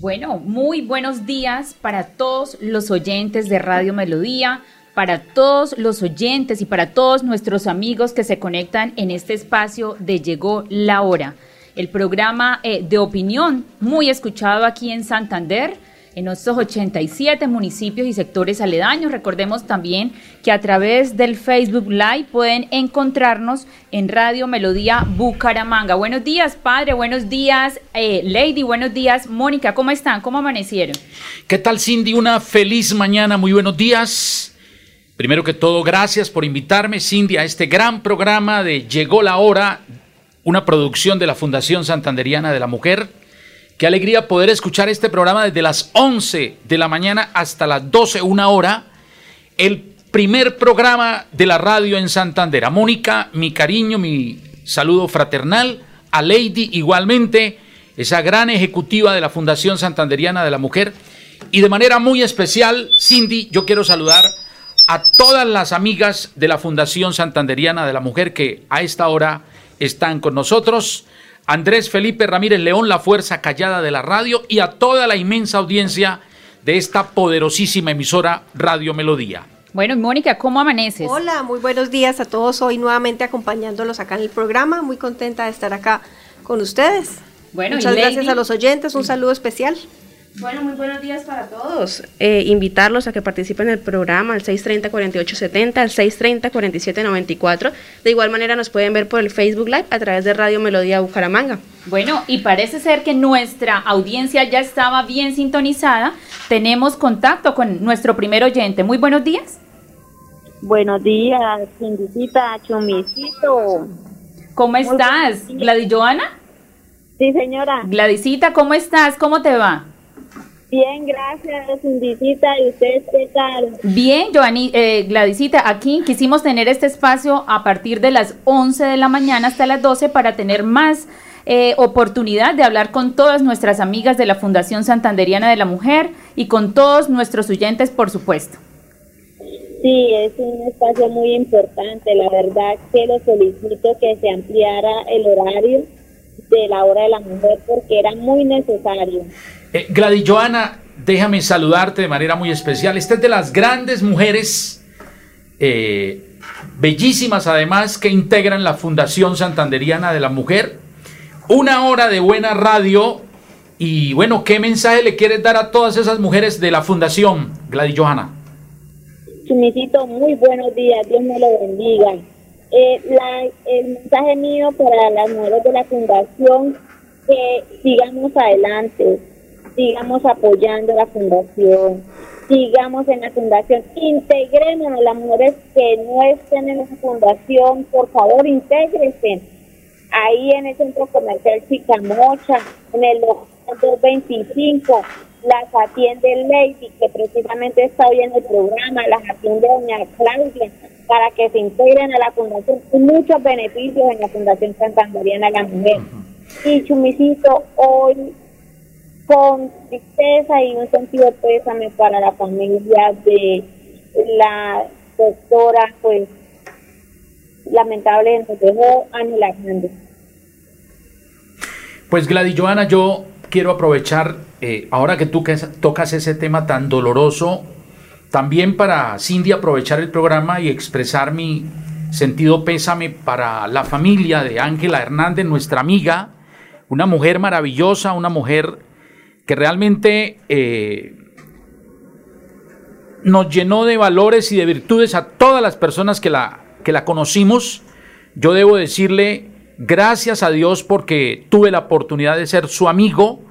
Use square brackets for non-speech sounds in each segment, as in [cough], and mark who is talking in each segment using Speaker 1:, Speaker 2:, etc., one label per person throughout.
Speaker 1: Bueno, muy buenos días para todos los oyentes de Radio Melodía, para todos los oyentes y para todos nuestros amigos que se conectan en este espacio de Llegó la Hora, el programa eh, de opinión muy escuchado aquí en Santander en nuestros 87 municipios y sectores aledaños. Recordemos también que a través del Facebook Live pueden encontrarnos en Radio Melodía Bucaramanga. Buenos días, padre. Buenos días, eh, Lady. Buenos días, Mónica. ¿Cómo están? ¿Cómo amanecieron?
Speaker 2: ¿Qué tal, Cindy? Una feliz mañana. Muy buenos días. Primero que todo, gracias por invitarme, Cindy, a este gran programa de Llegó la Hora, una producción de la Fundación Santanderiana de la Mujer. Qué alegría poder escuchar este programa desde las 11 de la mañana hasta las 12, una hora. El primer programa de la radio en Santander. A Mónica, mi cariño, mi saludo fraternal. A Lady, igualmente, esa gran ejecutiva de la Fundación Santanderiana de la Mujer. Y de manera muy especial, Cindy, yo quiero saludar a todas las amigas de la Fundación Santanderiana de la Mujer que a esta hora están con nosotros. Andrés Felipe Ramírez León, la fuerza callada de la radio, y a toda la inmensa audiencia de esta poderosísima emisora Radio Melodía.
Speaker 1: Bueno, Mónica, ¿cómo amaneces?
Speaker 3: Hola, muy buenos días a todos. Hoy nuevamente acompañándolos acá en el programa. Muy contenta de estar acá con ustedes.
Speaker 1: Bueno,
Speaker 3: Muchas
Speaker 1: y Lady?
Speaker 3: gracias a los oyentes. Un saludo especial.
Speaker 4: Bueno, muy buenos días para todos. Eh, invitarlos a que participen en el programa al 630-4870, al 630-4794. De igual manera nos pueden ver por el Facebook Live a través de Radio Melodía Bucaramanga.
Speaker 1: Bueno, y parece ser que nuestra audiencia ya estaba bien sintonizada. Tenemos contacto con nuestro primer oyente. Muy buenos días.
Speaker 5: Buenos días, Cindicita, Chumicito.
Speaker 1: ¿Cómo estás? Gladys Joana.
Speaker 5: Sí, señora.
Speaker 1: Gladysita, ¿cómo estás? ¿Cómo te va?
Speaker 5: Bien, gracias, Cindicita. ¿Y ustedes qué tal?
Speaker 1: Bien, Joani, eh, Gladysita, aquí quisimos tener este espacio a partir de las 11 de la mañana hasta las 12 para tener más eh, oportunidad de hablar con todas nuestras amigas de la Fundación Santanderiana de la Mujer y con todos nuestros oyentes, por supuesto.
Speaker 5: Sí, es un espacio muy importante. La verdad que lo solicito que se ampliara el horario de la hora de la mujer porque era muy necesario.
Speaker 2: Eh, Gladys déjame saludarte de manera muy especial. Esta es de las grandes mujeres, eh, bellísimas además, que integran la Fundación Santanderiana de la Mujer. Una hora de buena radio. Y bueno, ¿qué mensaje le quieres dar a todas esas mujeres de la Fundación, Gladys Joana?
Speaker 5: Chumicito, muy buenos días. Dios me lo bendiga. Eh, el mensaje mío para las mujeres de la fundación que sigamos adelante, sigamos apoyando la fundación, sigamos en la fundación, integremos a las mujeres que no estén en la fundación, por favor, intégrense. Ahí en el centro comercial Chicamocha, en el local 225, las atiende Lady, que precisamente está hoy en el programa, las atiende doña Claudia, para que se integren a la fundación y muchos beneficios en la Fundación Santanderiana de la Mujer. Y Chumicito, hoy con tristeza y un sentido pésame para la familia de la doctora, pues lamentablemente nos Ángela Hernández.
Speaker 2: Pues Gladys Joana, yo quiero aprovechar, eh, ahora que tú que tocas ese tema tan doloroso, también para Cindy aprovechar el programa y expresar mi sentido pésame para la familia de Ángela Hernández, nuestra amiga, una mujer maravillosa, una mujer que realmente eh, nos llenó de valores y de virtudes a todas las personas que la, que la conocimos. Yo debo decirle gracias a Dios porque tuve la oportunidad de ser su amigo.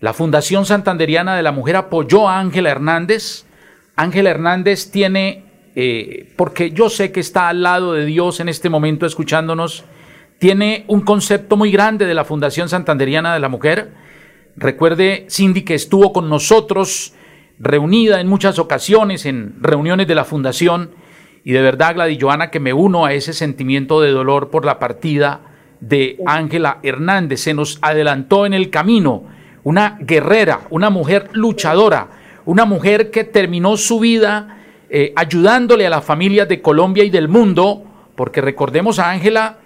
Speaker 2: La Fundación Santanderiana de la Mujer apoyó a Ángela Hernández. Ángela Hernández tiene, eh, porque yo sé que está al lado de Dios en este momento escuchándonos, tiene un concepto muy grande de la Fundación Santanderiana de la Mujer. Recuerde, Cindy, que estuvo con nosotros reunida en muchas ocasiones en reuniones de la Fundación y de verdad, Gladys Joana, que me uno a ese sentimiento de dolor por la partida de Ángela Hernández. Se nos adelantó en el camino una guerrera, una mujer luchadora, una mujer que terminó su vida eh, ayudándole a las familias de Colombia y del mundo, porque recordemos a Ángela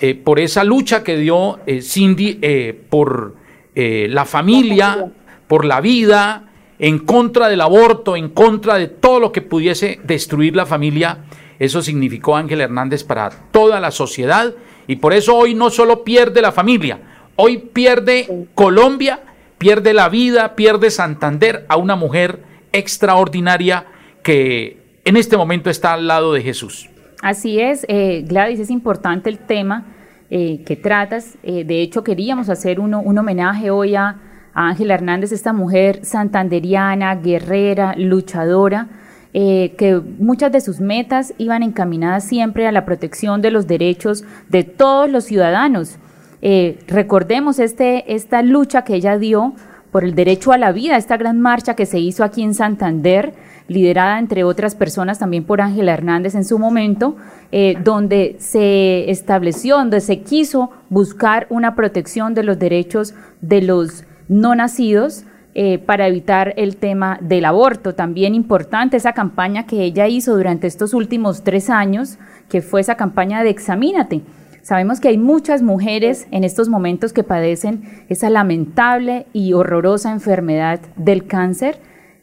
Speaker 2: eh, por esa lucha que dio eh, Cindy por la familia, por la vida, en contra del aborto, en contra de todo lo que pudiese destruir la familia. Eso significó Ángel Hernández para toda la sociedad y por eso hoy no solo pierde la familia, hoy pierde Colombia, pierde la vida, pierde Santander a una mujer extraordinaria que en este momento está al lado de Jesús.
Speaker 1: Así es, eh, Gladys, es importante el tema eh, que tratas. Eh, de hecho, queríamos hacer un homenaje hoy a Ángela Hernández, esta mujer santanderiana, guerrera, luchadora, eh, que muchas de sus metas iban encaminadas siempre a la protección de los derechos de todos los ciudadanos. Recordemos este, esta lucha que ella dio por el derecho a la vida, esta gran marcha que se hizo aquí en Santander, liderada entre otras personas también por Ángela Hernández en su momento, eh, donde se estableció, donde se quiso buscar una protección de los derechos de los no nacidos eh, para evitar el tema del aborto. También importante esa campaña que ella hizo durante estos últimos tres años, que fue esa campaña de Examínate. Sabemos que hay muchas mujeres en estos momentos que padecen esa lamentable y horrorosa enfermedad del cáncer,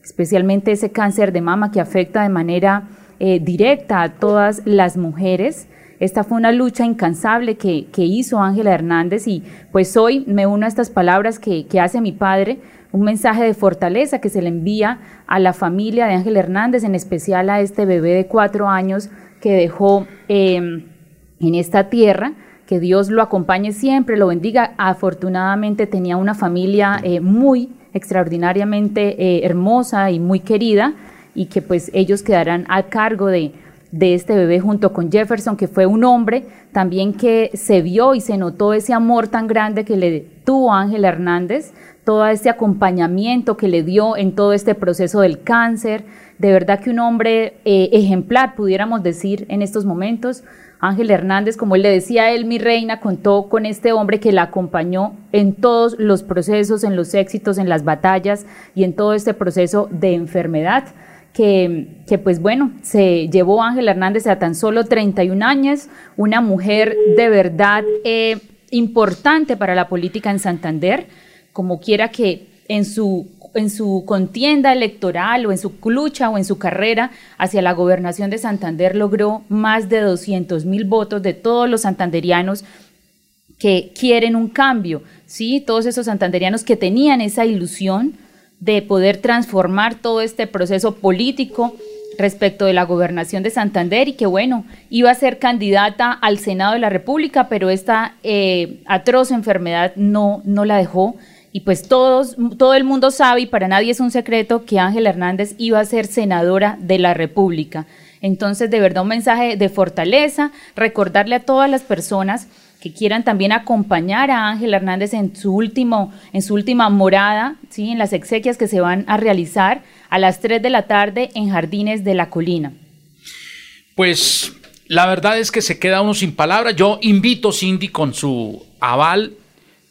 Speaker 1: especialmente ese cáncer de mama que afecta de manera eh, directa a todas las mujeres. Esta fue una lucha incansable que, hizo Ángela Hernández y pues hoy me uno a estas palabras que, hace mi padre, un mensaje de fortaleza que se le envía a la familia de Ángela Hernández, en especial a este bebé de cuatro años que dejó em, en esta tierra. Que Dios lo acompañe siempre, lo bendiga. Afortunadamente tenía una familia eh, muy extraordinariamente eh, hermosa y muy querida y que pues ellos quedarán a cargo de, de este bebé junto con Jefferson, que fue un hombre también que se vio y se notó ese amor tan grande que le tuvo Ángel Hernández, todo este acompañamiento que le dio en todo este proceso del cáncer, de verdad que un hombre eh, ejemplar, pudiéramos decir en estos momentos. Ángel Hernández, como él le decía a él, mi reina, contó con este hombre que la acompañó en todos los procesos, en los éxitos, en las batallas y en todo este proceso de enfermedad que, pues bueno, se llevó Ángel Hernández a tan solo 31 años, una mujer de verdad eh, importante para la política en Santander, como quiera que en su en su contienda electoral o en su lucha o en su carrera hacia la gobernación de Santander logró más de 200 mil votos de todos los santanderianos que quieren un cambio, ¿sí? Todos esos santanderianos que tenían esa ilusión de poder transformar todo este proceso político respecto de la gobernación de Santander y que bueno, iba a ser candidata al Senado de la República, pero esta eh, atroz enfermedad no, no la dejó. Y pues todos, todo el mundo sabe y para nadie es un secreto que Ángela Hernández iba a ser senadora de la República. Entonces, de verdad, un mensaje de fortaleza, recordarle a todas las personas que quieran también acompañar a Ángel Hernández en su último, en su última morada, ¿sí? en las exequias que se van a realizar a las 3 de la tarde en Jardines de la Colina.
Speaker 2: Pues la verdad es que se queda uno sin palabras. Yo invito Cindy con su aval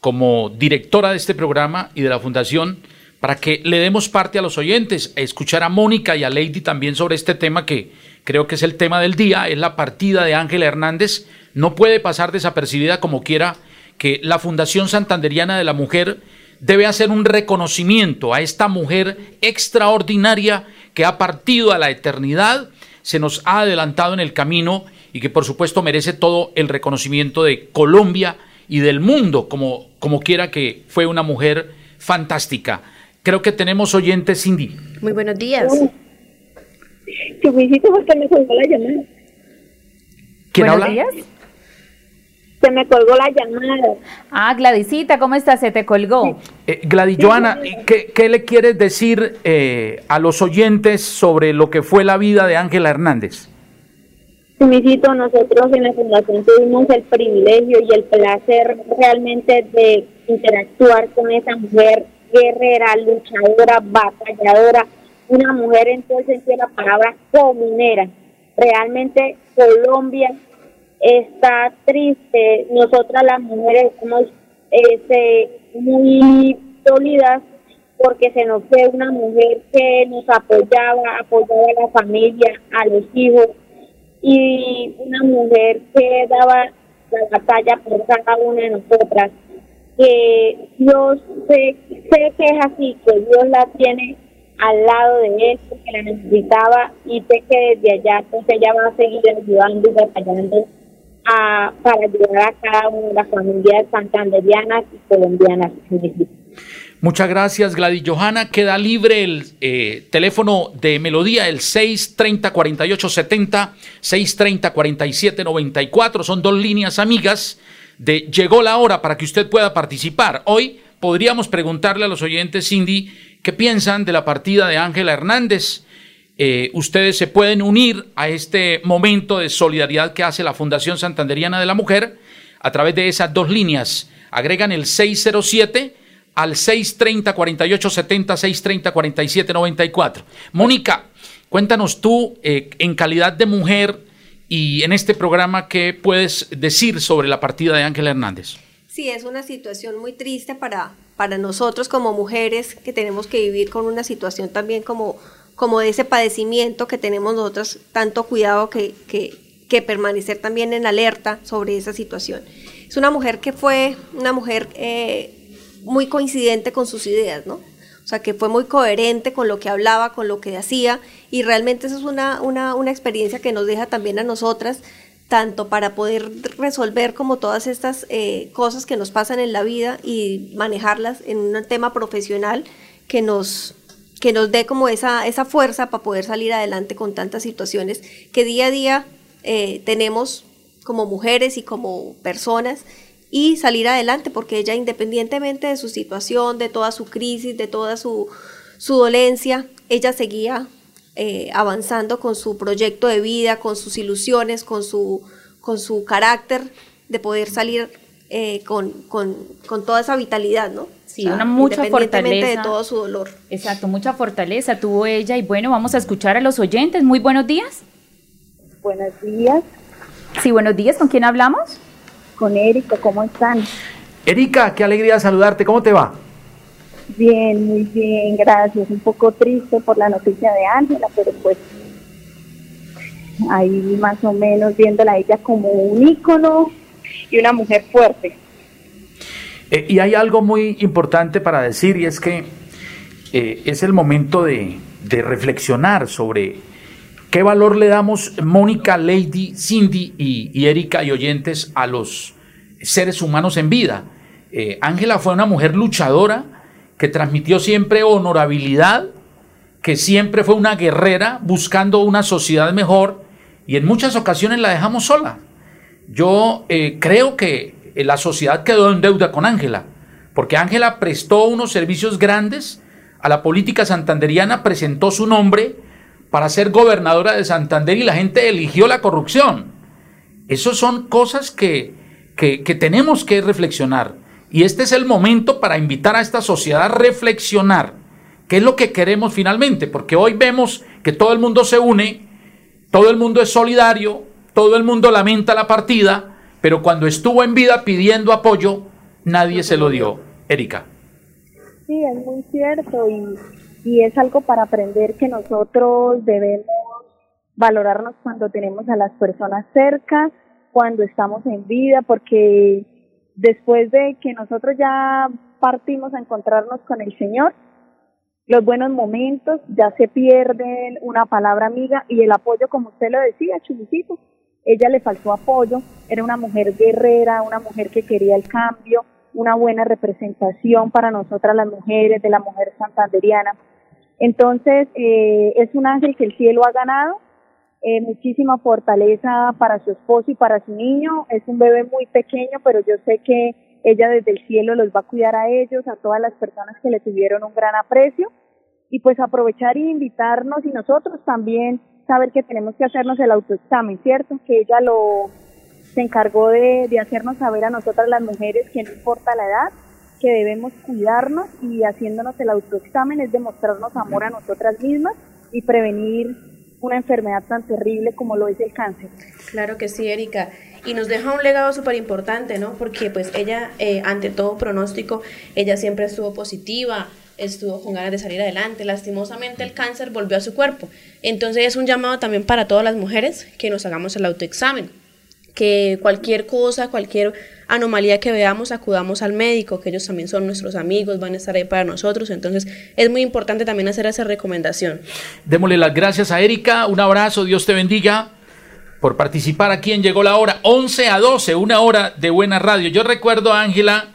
Speaker 2: como directora de este programa y de la fundación para que le demos parte a los oyentes, a escuchar a Mónica y a Lady también sobre este tema que creo que es el tema del día, es la partida de Ángel Hernández. No puede pasar desapercibida como quiera que la Fundación Santanderiana de la Mujer debe hacer un reconocimiento a esta mujer extraordinaria que ha partido a la eternidad, se nos ha adelantado en el camino y que por supuesto merece todo el reconocimiento de Colombia y del mundo, como, como quiera que fue una mujer fantástica. Creo que tenemos oyentes, Cindy.
Speaker 4: Muy buenos días.
Speaker 5: me la llamada.
Speaker 2: ¿Quién habla?
Speaker 5: Se me colgó la llamada.
Speaker 1: Ah, Gladysita, ¿cómo estás? Se te colgó.
Speaker 2: Eh, Gladys Joana, ¿qué, qué le quieres decir eh, a los oyentes sobre lo que fue la vida de Ángela Hernández?
Speaker 5: Sí, mijito, nosotros en la fundación tuvimos el privilegio y el placer realmente de interactuar con esa mujer guerrera, luchadora, batalladora, una mujer entonces de la palabra comunera. Realmente Colombia está triste. Nosotras las mujeres somos este, muy sólidas porque se nos fue una mujer que nos apoyaba, apoyaba a la familia, a los hijos y una mujer que daba la batalla por cada una de nosotras. Que Dios sé, sé que es así, que Dios la tiene al lado de él porque la necesitaba y sé que desde allá pues ella va a seguir ayudando y batallando a, para ayudar a cada una de las familias santanderianas y colombianas.
Speaker 2: Muchas gracias, Gladys Johanna. Queda libre el eh, teléfono de Melodía, el 630-4870, 630-4794. Son dos líneas amigas de Llegó la hora para que usted pueda participar. Hoy podríamos preguntarle a los oyentes, Cindy, qué piensan de la partida de Ángela Hernández. Eh, ustedes se pueden unir a este momento de solidaridad que hace la Fundación Santanderiana de la Mujer a través de esas dos líneas. Agregan el 607 al 630 4870 630 4794. Mónica, cuéntanos tú eh, en calidad de mujer y en este programa qué puedes decir sobre la partida de Ángela Hernández.
Speaker 3: Sí, es una situación muy triste para, para nosotros como mujeres que tenemos que vivir con una situación también como, como de ese padecimiento que tenemos nosotros, tanto cuidado que, que, que permanecer también en alerta sobre esa situación. Es una mujer que fue una mujer eh, muy coincidente con sus ideas, ¿no? O sea, que fue muy coherente con lo que hablaba, con lo que hacía, y realmente eso es una, una, una experiencia que nos deja también a nosotras, tanto para poder resolver como todas estas eh, cosas que nos pasan en la vida y manejarlas en un tema profesional que nos, que nos dé como esa, esa fuerza para poder salir adelante con tantas situaciones que día a día eh, tenemos como mujeres y como personas y salir adelante, porque ella independientemente de su situación, de toda su crisis, de toda su, su dolencia, ella seguía eh, avanzando con su proyecto de vida, con sus ilusiones, con su, con su carácter de poder salir eh, con, con, con, toda esa vitalidad, ¿no?
Speaker 1: Sí, una mucha fortaleza.
Speaker 3: de todo su dolor.
Speaker 1: Exacto, mucha fortaleza tuvo ella y bueno, vamos a escuchar a los oyentes. Muy buenos días.
Speaker 5: Buenos días.
Speaker 1: Sí, buenos días. ¿Con quién hablamos?
Speaker 5: Con Erika, ¿cómo están?
Speaker 2: Erika, qué alegría saludarte, ¿cómo te va?
Speaker 5: Bien, muy bien, gracias. Un poco triste por la noticia de Ángela, pero pues ahí más o menos viéndola a ella como un ícono y una mujer fuerte.
Speaker 2: Eh, y hay algo muy importante para decir y es que eh, es el momento de, de reflexionar sobre ¿Qué valor le damos, Mónica, Lady, Cindy y, Erika y oyentes, a los seres humanos en vida? Eh, Ángela fue una mujer luchadora que transmitió siempre honorabilidad, que siempre fue una guerrera buscando una sociedad mejor y en muchas ocasiones la dejamos sola. Yo eh, creo que la sociedad quedó en deuda con Ángela, porque Ángela prestó unos servicios grandes a la política santanderiana, presentó su nombre, para ser gobernadora de Santander y la gente eligió la corrupción. Esas son cosas que, que, tenemos que reflexionar. Y este es el momento para invitar a esta sociedad a reflexionar qué es lo que queremos finalmente, porque hoy vemos que todo el mundo se une, todo el mundo es solidario, todo el mundo lamenta la partida, pero cuando estuvo en vida pidiendo apoyo, nadie se lo dio. Erika.
Speaker 5: Sí, es muy cierto y y es algo para aprender que nosotros debemos valorarnos cuando tenemos a las personas cerca, cuando estamos en vida, porque después de que nosotros ya partimos a encontrarnos con el Señor, los buenos momentos ya se pierden, una palabra amiga y el apoyo, como usted lo decía, Chulicito, ella le faltó apoyo, era una mujer guerrera, una mujer que quería el cambio, una buena representación para nosotras las mujeres, de la mujer santanderiana. Entonces, eh, es un ángel que el cielo ha ganado
Speaker 6: eh, muchísima fortaleza para su esposo y para su niño. Es un bebé muy pequeño, pero yo sé que ella desde el cielo los va a cuidar a ellos, a todas las personas que le tuvieron un gran aprecio. Y pues aprovechar y invitarnos y nosotros también saber que tenemos que hacernos el autoexamen, ¿cierto? Que ella lo se encargó de, de hacernos saber a nosotras las mujeres que no importa la edad, que debemos cuidarnos y haciéndonos el autoexamen es demostrarnos amor a nosotras mismas y prevenir una enfermedad tan terrible como lo es el cáncer.
Speaker 4: Claro que sí, Erika. Y nos deja un legado súper importante, ¿no? Porque pues ella, eh, ante todo pronóstico, ella siempre estuvo positiva, estuvo con ganas de salir adelante. Lastimosamente el cáncer volvió a su cuerpo. Entonces es un llamado también para todas las mujeres que nos hagamos el autoexamen. Que cualquier cosa, cualquier anomalía que veamos, acudamos al médico, que ellos también son nuestros amigos, van a estar ahí para nosotros. Entonces es muy importante también hacer esa recomendación.
Speaker 2: Démosle las gracias a Erika, un abrazo, Dios te bendiga por participar aquí en Llegó la Hora, 11 a 12, una hora de buena radio. Yo recuerdo a Ángela,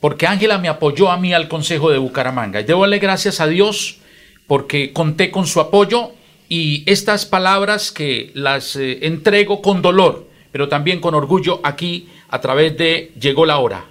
Speaker 2: porque Ángela me apoyó a mí al Consejo de Bucaramanga. Y debo gracias a Dios porque conté con su apoyo y estas palabras que las eh, entrego con dolor, pero también con orgullo aquí a través de Llegó la Hora.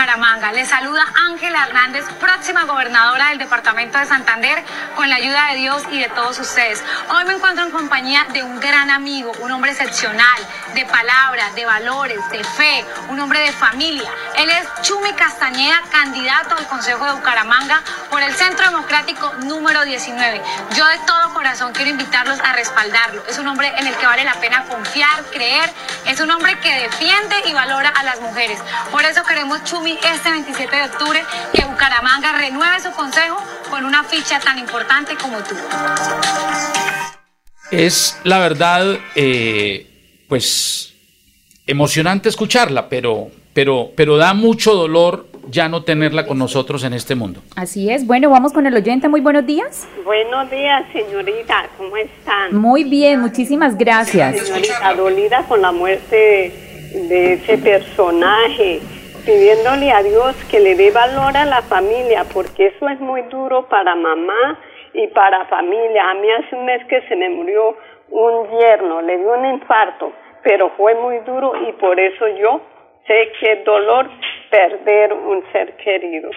Speaker 7: Bucaramanga, les saluda Ángela Hernández, próxima gobernadora del departamento de Santander, con la ayuda de Dios y de todos ustedes. Hoy me encuentro en compañía de un gran amigo, un hombre excepcional, de palabra, de valores, de fe, un hombre de familia. Él es Chumi Castañeda, candidato al Consejo de Bucaramanga por el Centro Democrático número 19. Yo de todo corazón quiero invitarlos a respaldarlo. Es un hombre en el que vale la pena confiar, creer. Es un hombre que defiende y valora a las mujeres. Por eso queremos, Chumi, este 27 de octubre, que Bucaramanga renueve su consejo con una ficha tan importante como tú.
Speaker 2: Es la verdad, eh, pues emocionante escucharla, pero, pero, pero da mucho dolor ya no tenerla con nosotros en este mundo.
Speaker 1: Así es. Bueno, vamos con el oyente. Muy buenos días.
Speaker 8: Buenos días, señorita. ¿Cómo están?
Speaker 1: Muy bien, muchísimas gracias.
Speaker 8: Señorita, dolida con la muerte de, de ese personaje, pidiéndole a Dios que le dé valor a la familia, porque eso es muy duro para mamá y para familia. A mí hace un mes que se me murió un yerno, le dio un infarto, pero fue muy duro y por eso yo sé que dolor perder un ser querido.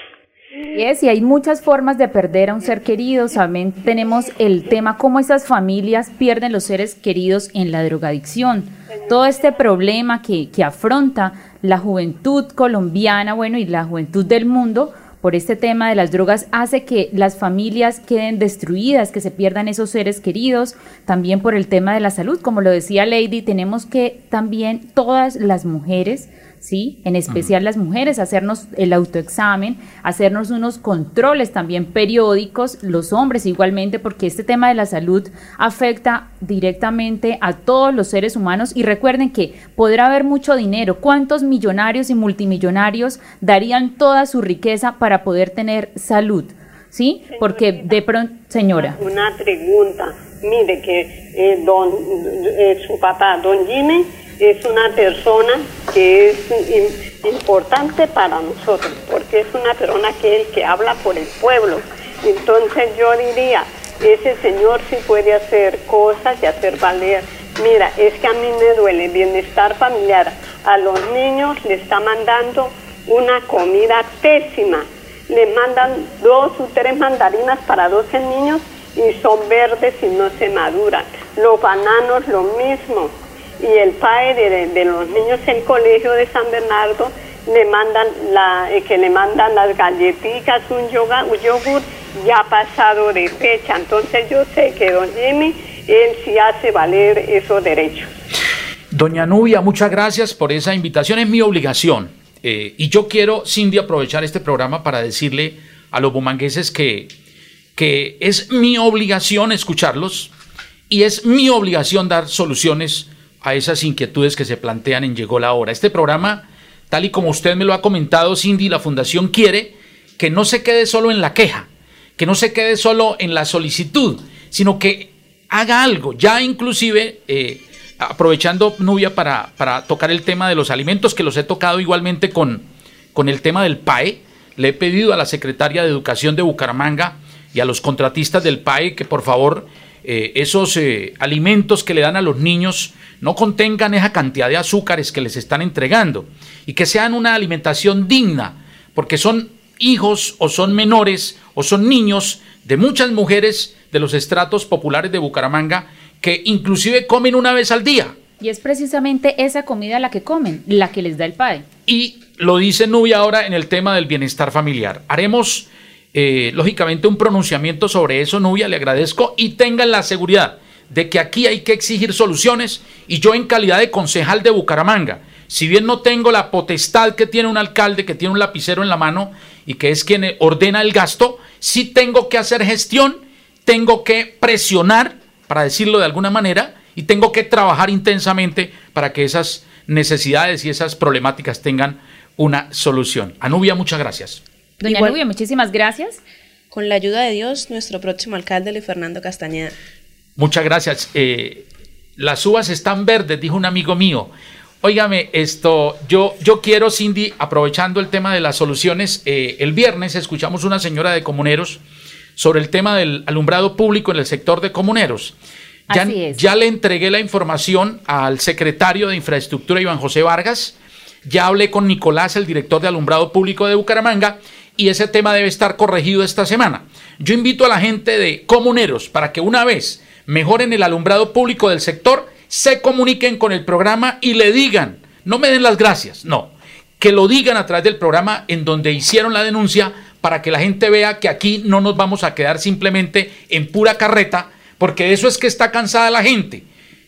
Speaker 1: Y es, y hay muchas formas de perder a un ser querido. También tenemos el tema cómo esas familias pierden los seres queridos en la drogadicción. Todo este problema que, que afronta la juventud colombiana, bueno, y la juventud del mundo por este tema de las drogas hace que las familias queden destruidas, que se pierdan esos seres queridos, también por el tema de la salud, como lo decía Lady, tenemos que también todas las mujeres ¿sí? En especial las mujeres, hacernos el autoexamen, hacernos unos controles también periódicos, los hombres igualmente, porque este tema de la salud afecta directamente a todos los seres humanos y recuerden que podrá haber mucho dinero, ¿cuántos millonarios y multimillonarios darían toda su riqueza para poder tener salud? ¿Sí? Porque de pronto, señora.
Speaker 8: Una pregunta, mire que eh, don, eh, su papá, don Jimmy, es una persona que es importante para nosotros, porque es una persona que es el que habla por el pueblo. Entonces yo diría, ese señor sí puede hacer cosas y hacer valer. Mira, es que a mí me duele bienestar familiar. A los niños le está mandando una comida pésima. Le mandan dos o tres mandarinas para 12 niños y son verdes y no se maduran. Los bananos lo mismo y el padre de, los niños del colegio de San Bernardo le mandan la, eh, que le mandan las galletitas, un, yoga, un yogur ya pasado de fecha. Entonces yo sé que don Jimmy, él sí hace valer esos derechos.
Speaker 2: Doña Nubia, muchas gracias por esa invitación. Es mi obligación. Eh, y yo quiero, Cindy, aprovechar este programa para decirle a los bumangueses que, que es mi obligación escucharlos y es mi obligación dar soluciones a esas inquietudes que se plantean en Llegó la Hora. Este programa, tal y como usted me lo ha comentado, Cindy, la Fundación quiere que no se quede solo en la queja, que no se quede solo en la solicitud, sino que haga algo. Ya inclusive, eh, aprovechando Nubia para, para, tocar el tema de los alimentos, que los he tocado igualmente con, con el tema del PAE, le he pedido a la secretaria de Educación de Bucaramanga y a los contratistas del PAE que por favor eh, esos eh, alimentos que le dan a los niños no contengan esa cantidad de azúcares que les están entregando y que sean una alimentación digna, porque son hijos o son menores o son niños de muchas mujeres de los estratos populares de Bucaramanga que inclusive comen una vez al día.
Speaker 1: Y es precisamente esa comida la que comen, la que les da el PAE.
Speaker 2: Y lo dice Nubia ahora en el tema del bienestar familiar. Haremos, eh, lógicamente, un pronunciamiento sobre eso, Nubia, le agradezco, y tengan la seguridad de que aquí hay que exigir soluciones y yo en calidad de concejal de Bucaramanga, si bien no tengo la potestad que tiene un alcalde que tiene un lapicero en la mano y que es quien ordena el gasto, sí tengo que hacer gestión, tengo que presionar, para decirlo de alguna manera, y tengo que trabajar intensamente para que esas necesidades y esas problemáticas tengan una solución. Anubia, muchas gracias.
Speaker 1: Doña Anubia, muchísimas gracias.
Speaker 4: Con la ayuda de Dios, nuestro próximo alcalde, Luis Fernando Castañeda.
Speaker 2: Muchas gracias. Eh, las uvas están verdes, dijo un amigo mío. Óigame, esto, yo, yo quiero, Cindy, aprovechando el tema de las soluciones, eh, el viernes escuchamos una señora de comuneros sobre el tema del alumbrado público en el sector de comuneros. Ya, ya le entregué la información al secretario de Infraestructura, Iván José Vargas. Ya hablé con Nicolás, el director de alumbrado público de Bucaramanga, y ese tema debe estar corregido esta semana. Yo invito a la gente de comuneros para que una vez mejoren el alumbrado público del sector, se comuniquen con el programa y le digan, no me den las gracias, no, que lo digan a través del programa en donde hicieron la denuncia para que la gente vea que aquí no nos vamos a quedar simplemente en pura carreta, porque eso es que está cansada la gente,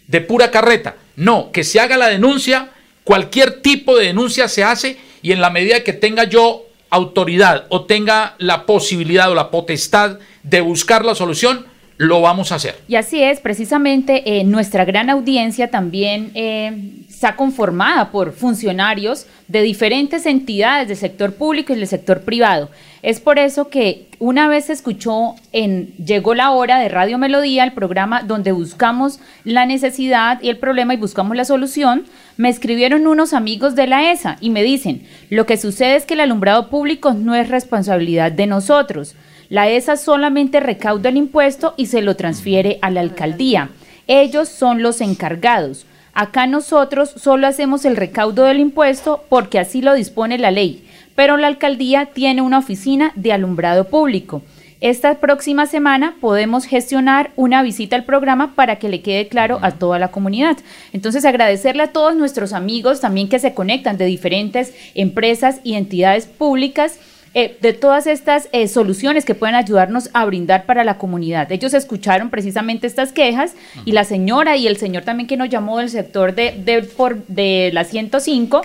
Speaker 2: de pura carreta. No, que se haga la denuncia, cualquier tipo de denuncia se hace y en la medida que tenga yo autoridad o tenga la posibilidad o la potestad de buscar la solución, lo vamos a hacer.
Speaker 1: Y así es, precisamente eh, nuestra gran audiencia también eh, está conformada por funcionarios de diferentes entidades del sector público y del sector privado. Es por eso que una vez se escuchó en Llegó la hora de Radio Melodía, el programa donde buscamos la necesidad y el problema y buscamos la solución, me escribieron unos amigos de la ESA y me dicen, lo que sucede es que el alumbrado público no es responsabilidad de nosotros la ESA solamente recauda el impuesto y se lo transfiere a la alcaldía. Ellos son los encargados. Acá nosotros solo hacemos el recaudo del impuesto porque así lo dispone la ley, pero la alcaldía tiene una oficina de alumbrado público. Esta próxima semana podemos gestionar una visita al programa para que le quede claro a toda la comunidad. Entonces, agradecerle a todos nuestros amigos también que se conectan de diferentes empresas y entidades públicas eh, de todas estas eh, soluciones que pueden ayudarnos a brindar para la comunidad. Ellos escucharon precisamente estas quejas y la señora y el señor también que nos llamó del sector de, de, por, de la 105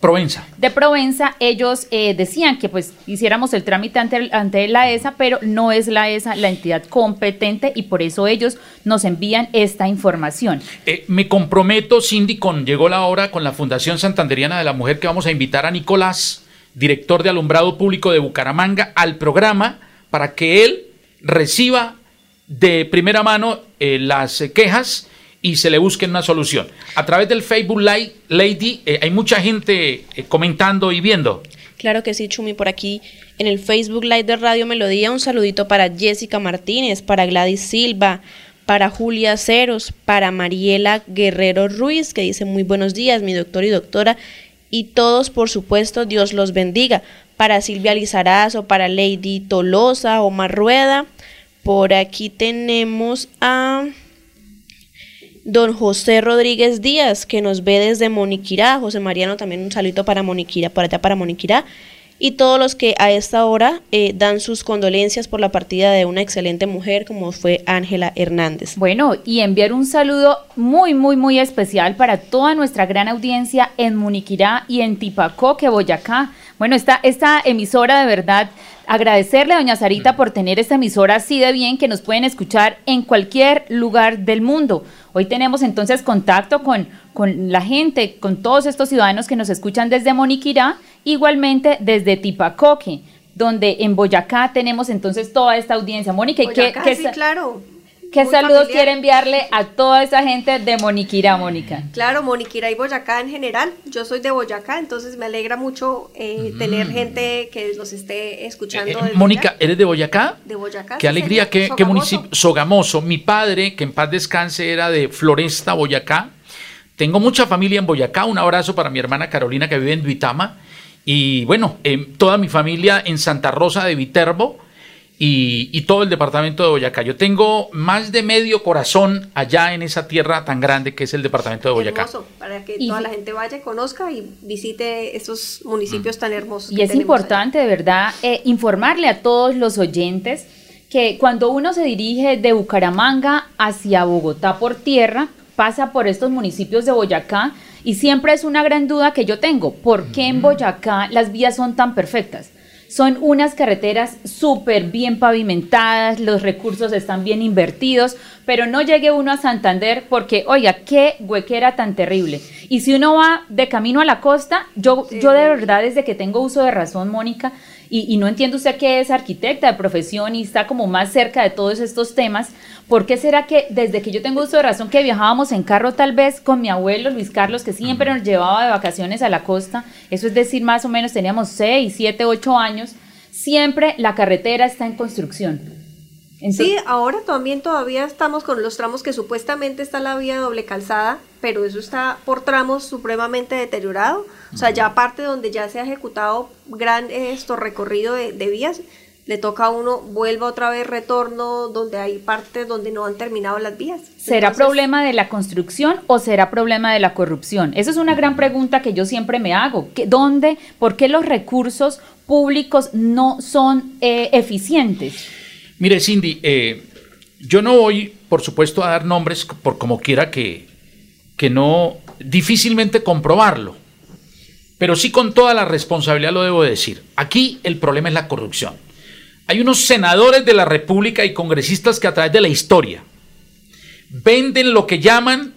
Speaker 2: Provenza.
Speaker 1: De Provenza, ellos eh, decían que pues hiciéramos el trámite ante, ante, la ESA, pero no es la ESA la entidad competente y por eso ellos nos envían esta información.
Speaker 2: me comprometo, Cindy, con llegó la hora con la Fundación Santanderiana de la Mujer que vamos a invitar a Nicolás director de alumbrado público de Bucaramanga, al programa para que él reciba de primera mano eh, las eh, quejas y se le busque una solución. A través del Facebook Live, Lady, eh, hay mucha gente comentando y viendo.
Speaker 4: Claro que sí, Chumi, por aquí en el Facebook Live de Radio Melodía, un saludito para Jessica Martínez, para Gladys Silva, para Julia Ceros, para Mariela Guerrero Ruiz, que dice muy buenos días, mi doctor y doctora, y todos, por supuesto, Dios los bendiga. Para Silvia Lizarazo, para Lady Tolosa, Omar Rueda. Por aquí tenemos a don José Rodríguez Díaz, que nos ve desde Moniquirá. José Mariano, también un saludo para Moniquirá, para allá para Moniquirá y todos los que a esta hora eh, dan sus condolencias por la partida de una excelente mujer como fue Ángela Hernández.
Speaker 1: Bueno, y enviar un saludo muy, muy, muy especial para toda nuestra gran audiencia en Muniquirá y en Tipacoque, Boyacá. Bueno, esta, esta emisora de verdad agradecerle a doña Sarita por tener esta emisora así de bien que nos pueden escuchar en cualquier lugar del mundo. Hoy tenemos entonces contacto con, con la gente, con todos estos ciudadanos que nos escuchan desde Moniquirá, igualmente desde Tipacoque, donde en Boyacá tenemos entonces toda esta audiencia.
Speaker 3: Mónica, ¿qué, sí, claro.
Speaker 1: ¿Qué
Speaker 3: muy
Speaker 1: saludos
Speaker 3: familiar.
Speaker 1: quiere enviarle a toda esa gente de Moniquira, Mónica?
Speaker 3: Claro, Moniquira y Boyacá en general. Yo soy de Boyacá, entonces me alegra mucho eh, tener gente que nos esté escuchando.
Speaker 2: Eh,
Speaker 3: desde
Speaker 2: Mónica. ¿eres de Boyacá?
Speaker 3: de Boyacá.
Speaker 2: Qué
Speaker 3: sí,
Speaker 2: alegría, qué, qué municipio. Sogamoso. Mi padre, que en paz descanse, era de Floresta, Boyacá. Tengo mucha familia en Boyacá. Un abrazo para mi hermana Carolina, que vive en Duitama. Y bueno, em, toda mi familia en Santa Rosa de Viterbo y, y todo el departamento de Boyacá. Yo tengo más de medio corazón allá en esa tierra tan grande que es el departamento de Boyacá.
Speaker 3: Hermoso, para que
Speaker 1: Y-
Speaker 3: toda la gente vaya, conozca y visite estos municipios tan hermosos.
Speaker 1: Y
Speaker 3: que
Speaker 1: es importante, de verdad, eh, informarle a todos los oyentes que cuando uno se dirige de Bucaramanga hacia Bogotá por tierra, pasa por estos municipios de Boyacá y siempre es una gran duda que yo tengo, ¿por qué en Boyacá las vías son tan perfectas? Son unas carreteras súper bien pavimentadas, los recursos están bien invertidos, pero no llegue uno a Santander porque, oiga, qué huequera tan terrible. Y si uno va de camino a la costa, yo, yo de verdad desde que tengo uso de razón, Mónica, y, y no entiendo usted que es arquitecta de profesión y está como más cerca de todos estos temas, ¿por qué será que desde que yo tengo uso de razón que viajábamos en carro tal vez con mi abuelo Luis Carlos, que siempre nos llevaba de vacaciones a la costa, eso es decir, más o menos teníamos 6, 7, 8 años, siempre la carretera está en construcción? Entonces-
Speaker 3: Sí, ahora también todavía estamos con los tramos que supuestamente está la vía doble calzada, pero eso está por tramos supremamente deteriorado. O sea, ya aparte donde ya se ha ejecutado gran eh, esto recorrido de, de vías, le toca a uno vuelva otra vez retorno donde hay partes donde no han terminado las vías.
Speaker 1: ¿Será
Speaker 3: Entonces,
Speaker 1: problema de la construcción o será problema de la corrupción? Esa es una gran pregunta que yo siempre me hago. ¿Qué- ¿Dónde, por qué los recursos públicos no son eh, eficientes?
Speaker 2: Mire, Cindy, eh, yo no voy, por supuesto, a dar nombres por como quiera que, que no, difícilmente comprobarlo, pero sí con toda la responsabilidad lo debo decir. Aquí el problema es la corrupción. Hay unos senadores de la República y congresistas que a través de la historia venden lo que llaman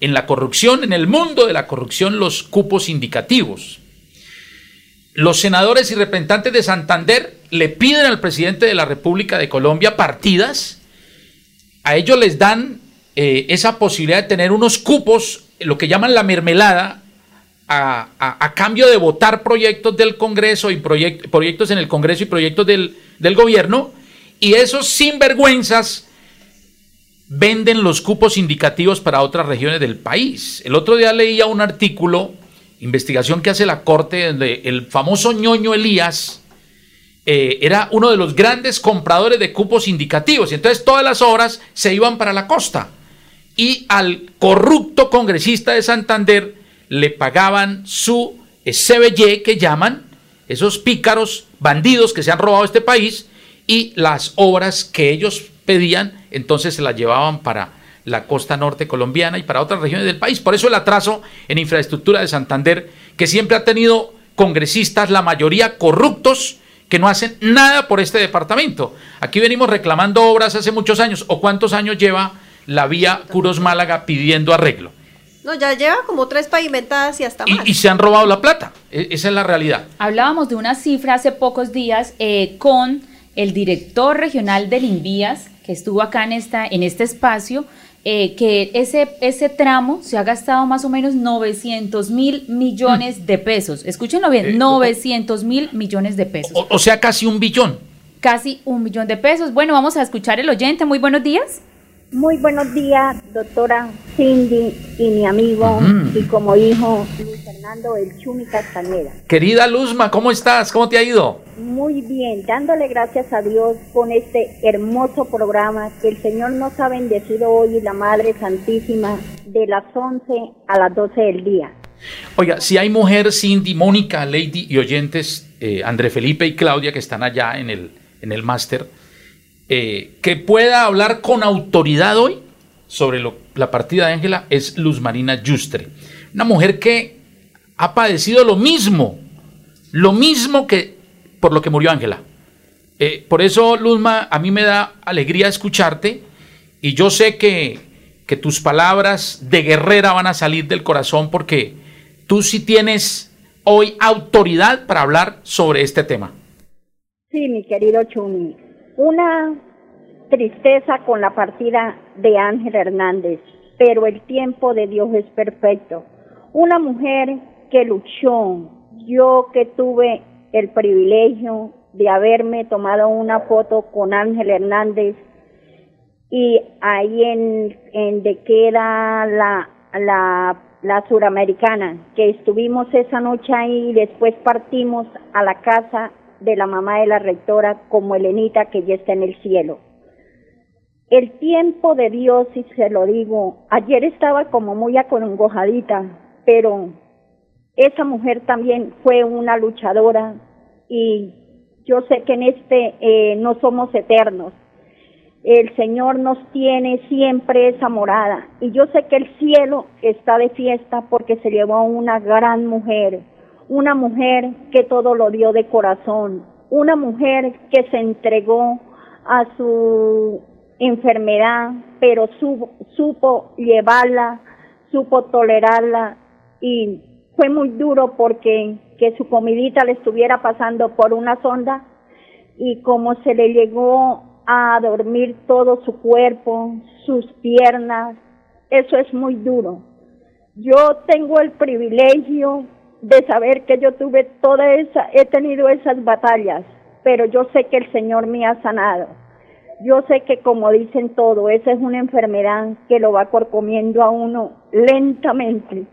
Speaker 2: en la corrupción, en el mundo de la corrupción, los cupos indicativos. Los senadores y representantes de Santander le piden al presidente de la República de Colombia partidas. A ellos les dan eh, esa posibilidad de tener unos cupos, lo que llaman la mermelada, a, a- cambio de votar proyectos del Congreso y proyect- proyectos en el Congreso y proyectos del, del gobierno. Y esos sinvergüenzas venden los cupos indicativos para otras regiones del país. El otro día leía un artículo, investigación que hace la Corte, donde el famoso ñoño Elías eh, era uno de los grandes compradores de cupos indicativos. Y entonces todas las obras se iban para la costa. Y al corrupto congresista de Santander le pagaban su CBY, que llaman, esos pícaros bandidos que se han robado este país, y las obras que ellos pedían, entonces se las llevaban para la costa norte colombiana y para otras regiones del país. Por eso el atraso en infraestructura de Santander, que siempre ha tenido congresistas, la mayoría corruptos, que no hacen nada por este departamento. Aquí venimos reclamando obras hace muchos años, o cuántos años lleva la vía Curos Málaga pidiendo arreglo.
Speaker 3: No, ya lleva como tres pavimentadas y hasta más.
Speaker 2: Y, y se han robado la plata. E- esa es la realidad.
Speaker 1: Hablábamos de una cifra hace pocos días eh, con el director regional del Invías, que estuvo acá en, esta, en este espacio, eh, que ese, ese tramo se ha gastado más o menos 900 mil millones de pesos. Escúchenlo bien,
Speaker 2: Eh,
Speaker 1: 900 mil millones de pesos.
Speaker 2: O, o sea, casi un billón.
Speaker 1: Casi un millón de pesos. Bueno, vamos a escuchar el oyente. Muy buenos días.
Speaker 5: Muy buenos días, doctora Cindy y mi amigo y como hijo Luis Fernando El Chumi Castañeda.
Speaker 2: Querida Luzma, ¿cómo estás? ¿Cómo te ha ido?
Speaker 5: Muy bien, dándole gracias a Dios con este hermoso programa que el Señor nos ha bendecido hoy y la Madre Santísima de las 11 a las 12 del día.
Speaker 2: Oiga, si hay mujer, Cindy, Mónica, Lady y oyentes, eh, André Felipe y Claudia, que están allá en el, en el máster, eh, que pueda hablar con autoridad hoy sobre lo- la partida de Ángela es Luz Marina Yustre. Una mujer que ha padecido lo mismo, lo mismo que por lo que murió Ángela. Eh, por eso, Luzma, a mí me da alegría escucharte y yo sé que, que tus palabras de guerrera van a salir del corazón porque tú sí tienes hoy autoridad para hablar sobre este tema.
Speaker 5: Sí, mi querido Chumi. Una
Speaker 9: tristeza con la partida de Ángel Hernández, pero el tiempo de Dios es perfecto. Una mujer que luchó, yo que tuve el privilegio de haberme tomado una foto con Ángel Hernández y ahí en, en de queda la, la, la suramericana, que estuvimos esa noche ahí y después partimos a la casa de la mamá de la rectora como Elenita que ya está en el cielo. El tiempo de Dios, y se lo digo, ayer estaba como muy acongojadita, pero esa mujer también fue una luchadora y yo sé que en este eh, no somos eternos, el Señor nos tiene siempre esa morada. Y yo sé que el cielo está de fiesta porque se llevó a una gran mujer, una mujer que todo lo dio de corazón, una mujer que se entregó a su enfermedad, pero supo llevarla, supo tolerarla y fue muy duro porque que su comidita le estuviera pasando por una sonda y como se le llegó a dormir todo su cuerpo, sus piernas. Eso es muy duro. Yo tengo el privilegio de saber que yo tuve toda esa, he tenido esas batallas, pero yo sé que el Señor me ha sanado. Yo sé que como dicen todo, esa es una enfermedad que lo va corcomiendo a uno lentamente,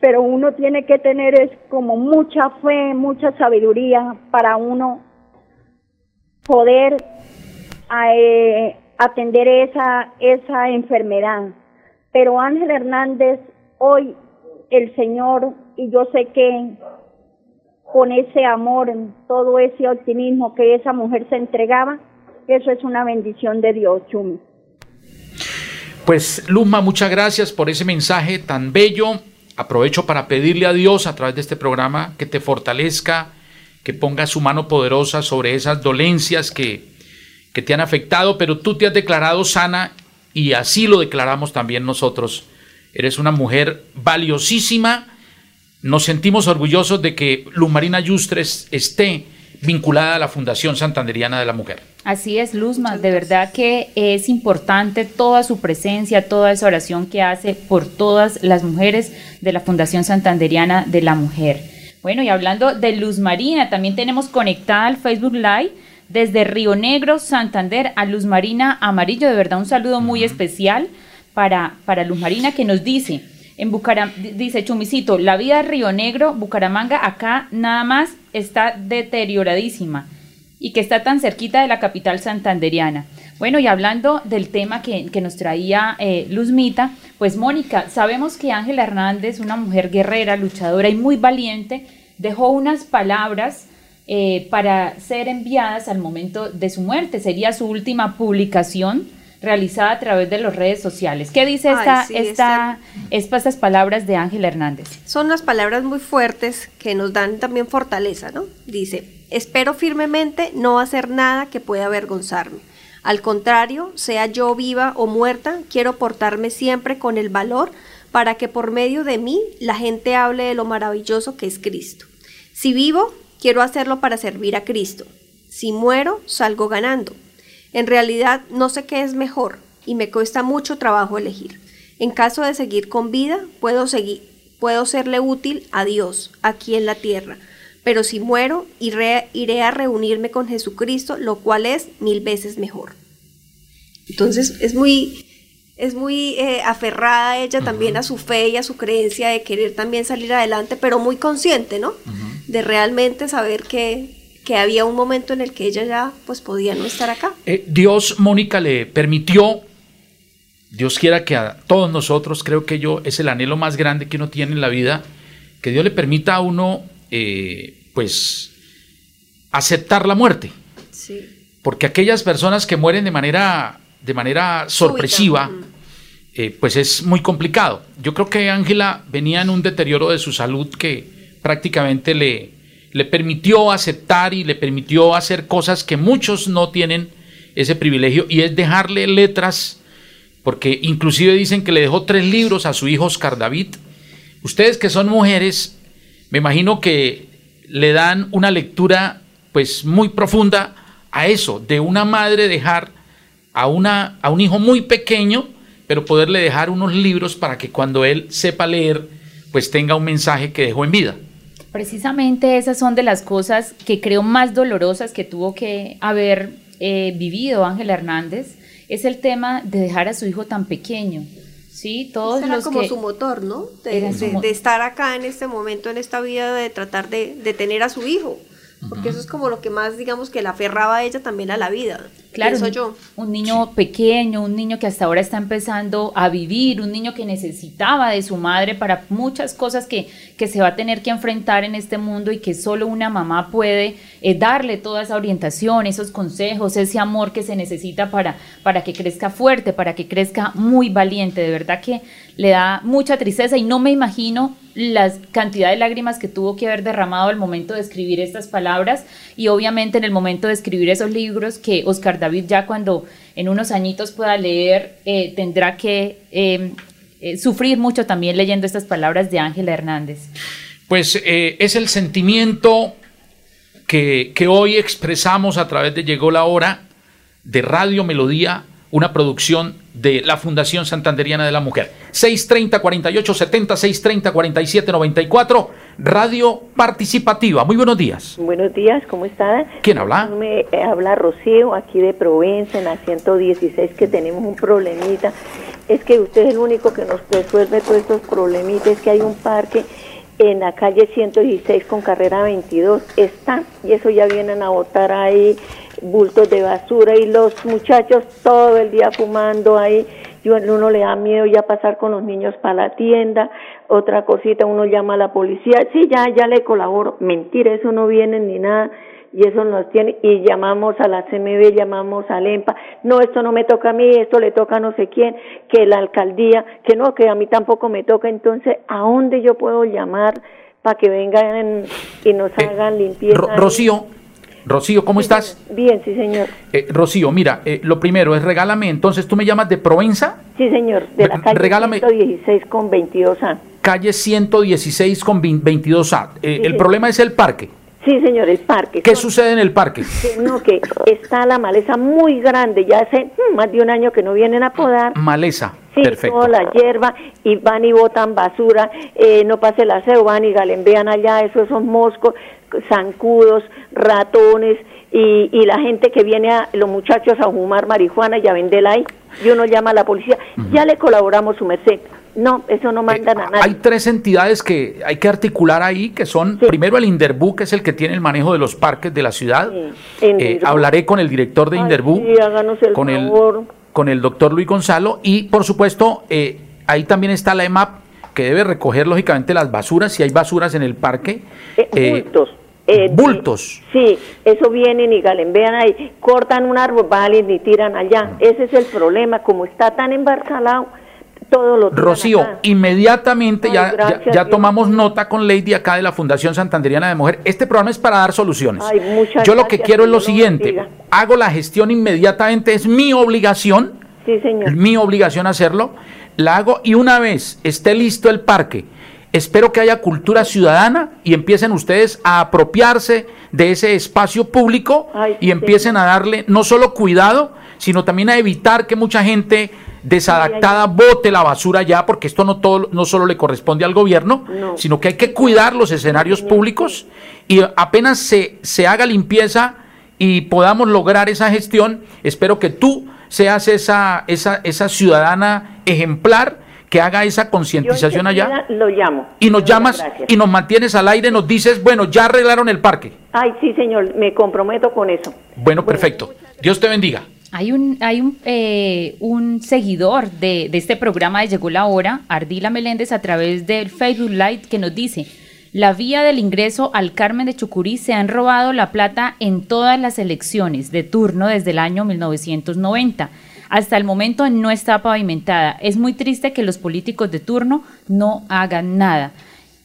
Speaker 9: pero uno tiene que tener es como mucha fe, mucha sabiduría para uno poder eh, atender esa, esa enfermedad. Pero Ángel Hernández, hoy el Señor, y yo sé que con ese amor, todo ese optimismo que esa mujer se entregaba, eso es una bendición de Dios, Chumi.
Speaker 2: Pues Luma, muchas gracias por ese mensaje tan bello. Aprovecho para pedirle a Dios a través de este programa que te fortalezca, que ponga su mano poderosa sobre esas dolencias que que te han afectado, pero tú te has declarado sana y así lo declaramos también nosotros. Eres una mujer valiosísima. Nos sentimos orgullosos de que Luz Marina Yustres esté vinculada a la Fundación Santanderiana de la Mujer.
Speaker 1: Así es, Luzma, de verdad que es importante toda su presencia, toda esa oración que hace por todas las mujeres de la Fundación Santanderiana de la Mujer. Bueno, y hablando de Luz Marina, también tenemos conectada al Facebook Live desde Río Negro, Santander, a Luz Marina Amarillo. De verdad, un saludo muy especial para, para Luz Marina que nos dice, en dice Chumicito, la vida de Río Negro, Bucaramanga, acá nada más está deterioradísima y que está tan cerquita de la capital santanderiana. Bueno, y hablando del tema que, nos traía eh, Luzmita, pues Mónica, sabemos que Ángela Hernández, una mujer guerrera, luchadora y muy valiente, dejó unas palabras eh, para ser enviadas al momento de su muerte. Sería su última publicación realizada a través de las redes sociales. ¿Qué dice esta, esta, estas palabras de Ángel Hernández?
Speaker 3: Son unas palabras muy fuertes que nos dan también fortaleza, ¿no? Dice, espero firmemente no hacer nada que pueda avergonzarme. Al contrario, sea yo viva o muerta, quiero portarme siempre con el valor para que por medio de mí la gente hable de lo maravilloso que es Cristo. Si vivo, quiero hacerlo para servir a Cristo. Si muero, salgo ganando. En realidad no sé qué es mejor y me cuesta mucho trabajo elegir. En caso de seguir con vida, puedo, seguir, puedo serle útil a Dios aquí en la tierra. Pero si muero, iré, iré a reunirme con Jesucristo, lo cual es mil veces mejor. Entonces es muy, es muy eh, aferrada ella también a su fe y a su creencia de querer también salir adelante, pero muy consciente, ¿no? De realmente saber que, que, había un momento en el que ella ya pues podía no estar acá.
Speaker 2: Eh, Dios, Mónica, le permitió, Dios quiera que a todos nosotros, creo que yo es el anhelo más grande que uno tiene en la vida, que Dios le permita a uno, eh, pues, aceptar la muerte. Sí. Porque aquellas personas que mueren de manera de manera sorpresiva, eh, pues es muy complicado. Yo creo que Ángela venía en un deterioro de su salud que prácticamente le, le permitió aceptar y le permitió hacer cosas que muchos no tienen ese privilegio y es dejarle letras, porque inclusive dicen que le dejó tres libros a su hijo Oscar David. Ustedes que son mujeres, me imagino que le dan una lectura pues muy profunda a eso, de una madre dejar a, una, a un hijo muy pequeño, pero poderle dejar unos libros para que cuando él sepa leer, pues tenga un mensaje que dejó en vida.
Speaker 1: Precisamente esas son de las cosas que creo más dolorosas que tuvo que haber eh, vivido Ángel Hernández, es el tema de dejar a su hijo tan pequeño. Sí, todos
Speaker 3: era
Speaker 1: los
Speaker 3: como
Speaker 1: que
Speaker 3: su motor, ¿no? De,
Speaker 1: su
Speaker 3: de estar acá en este momento, en esta vida, de tratar de, de tener a su hijo. Porque eso es como lo que más, digamos, que la aferraba a ella también a la vida.
Speaker 1: Claro, un,
Speaker 3: yo.
Speaker 1: un niño pequeño, un niño que hasta ahora está empezando a vivir, un niño que necesitaba de su madre para muchas cosas que, que se va a tener que enfrentar en este mundo y que solo una mamá puede eh, darle toda esa orientación, esos consejos, ese amor que se necesita para, para que crezca fuerte, para que crezca muy valiente. De verdad que le da mucha tristeza y no me imagino la cantidad de lágrimas que tuvo que haber derramado al momento de escribir estas palabras y obviamente en el momento de escribir esos libros que Oscar David ya cuando en unos añitos pueda leer eh, tendrá que eh, eh, sufrir mucho también leyendo estas palabras de Ángela Hernández.
Speaker 2: Pues eh, es el sentimiento que, que hoy expresamos a través de Llegó la Hora de Radio Melodía, una producción de la Fundación Santanderiana de la Mujer. 630-4870, 630-4794, Radio Participativa. Muy buenos días.
Speaker 10: Buenos días, ¿cómo está?
Speaker 2: ¿Quién habla?
Speaker 10: Me eh, habla Rocío, aquí de Provenza, en la 116, que tenemos un problemita. Es que usted es el único que nos resuelve todos estos problemitas. Es que hay un parque en la calle 116 con carrera 22. Está, y eso ya vienen a botar ahí bultos de basura y los muchachos todo el día fumando ahí. Y uno le da miedo ya pasar con los niños para la tienda. Otra cosita, uno llama a la policía. Sí, ya, ya le colaboro. Mentira, eso no viene ni nada y eso nos tiene y llamamos a la CMB, llamamos al EMPA, no, esto no me toca a mí, esto le toca a no sé quién, que la alcaldía, que no, que a mí tampoco me toca, entonces, ¿a dónde yo puedo llamar para que vengan y nos hagan limpieza?
Speaker 2: Ro- Rocío, Rocío, ¿cómo estás?
Speaker 10: Bien, sí, señor.
Speaker 2: Eh, Rocío, mira, eh, lo primero es regálame, entonces tú me llamas de Provenza,
Speaker 10: Sí, señor, de la calle
Speaker 2: regálame-
Speaker 10: 116 con 22A.
Speaker 2: calle 116 con 22A. Eh,
Speaker 10: Sí,
Speaker 2: el problema es el parque.
Speaker 10: Sí, señor, el parque.
Speaker 2: ¿Qué sucede en el parque?
Speaker 10: Que no, que está la maleza muy grande, ya hace mm, más de un año que no vienen a podar.
Speaker 2: Maleza.
Speaker 10: Sí,
Speaker 2: Perfecto.
Speaker 10: toda la hierba y van y botan basura, eh, no pase el aseo, van y galembean allá, esos son moscos, zancudos, ratones y, y la gente que viene a los muchachos a fumar marihuana y a venderla ahí. Y uno llama a la policía, ya le colaboramos su merced. No, eso no mandan a nadie.
Speaker 2: Eh, Hay tres entidades que hay que articular ahí, que son primero el Inderbú, que es el que tiene el manejo de los parques de la ciudad. Eh, hablaré con el director de
Speaker 10: Ay,
Speaker 2: Inderbú,
Speaker 10: sí, el
Speaker 2: con,
Speaker 10: favor.
Speaker 2: el, con el doctor Luis Gonzalo y por supuesto eh, ahí también está la EMAP, que debe recoger lógicamente las basuras, si hay basuras en el parque. Eh,
Speaker 10: bultos. Eh,
Speaker 2: bultos.
Speaker 10: Sí, eso vienen y galembean ahí, cortan un árbol, valen y tiran allá. Ese es el problema, como está tan embarcalado, todo lo tiran
Speaker 2: Rocío,
Speaker 10: acá.
Speaker 2: inmediatamente
Speaker 10: Ay,
Speaker 2: ya, ya, tomamos nota con Lady acá de la Fundación Santanderiana de Mujer. Este programa es para dar soluciones.
Speaker 10: Ay,
Speaker 2: Yo lo que
Speaker 10: gracias,
Speaker 2: quiero es lo siguiente, hago la gestión inmediatamente, es mi obligación,
Speaker 10: Sí, señor.
Speaker 2: mi obligación hacerlo, la hago y una vez esté listo el parque, espero que haya cultura ciudadana y empiecen ustedes a apropiarse de ese espacio público
Speaker 10: Ay,
Speaker 2: y
Speaker 10: sí,
Speaker 2: empiecen a darle no solo cuidado, sino también a evitar que mucha gente desadaptada bote la basura ya, porque esto no todo no solo le corresponde al gobierno,
Speaker 10: No.
Speaker 2: sino que hay que cuidar los escenarios públicos y apenas se, se haga limpieza y podamos lograr esa gestión, espero que tú seas esa, esa, esa ciudadana ejemplar que haga esa concientización allá
Speaker 10: lo llamo.
Speaker 2: y nos
Speaker 10: Muchas
Speaker 2: llamas
Speaker 10: gracias.
Speaker 2: y nos mantienes al aire, nos dices, bueno, ya arreglaron el parque.
Speaker 10: Ay, sí, señor, me comprometo con eso.
Speaker 2: Bueno, perfecto. Dios te bendiga.
Speaker 1: Hay un, hay un, eh, un seguidor de, de este programa de Llegó la Hora, Ardila Meléndez, a través del Facebook Live, que nos dice, la vía del ingreso al Carmen de Chucurí se han robado la plata en todas las elecciones de turno desde el año 1990. Hasta el momento no está pavimentada. Es muy triste que los políticos de turno no hagan nada.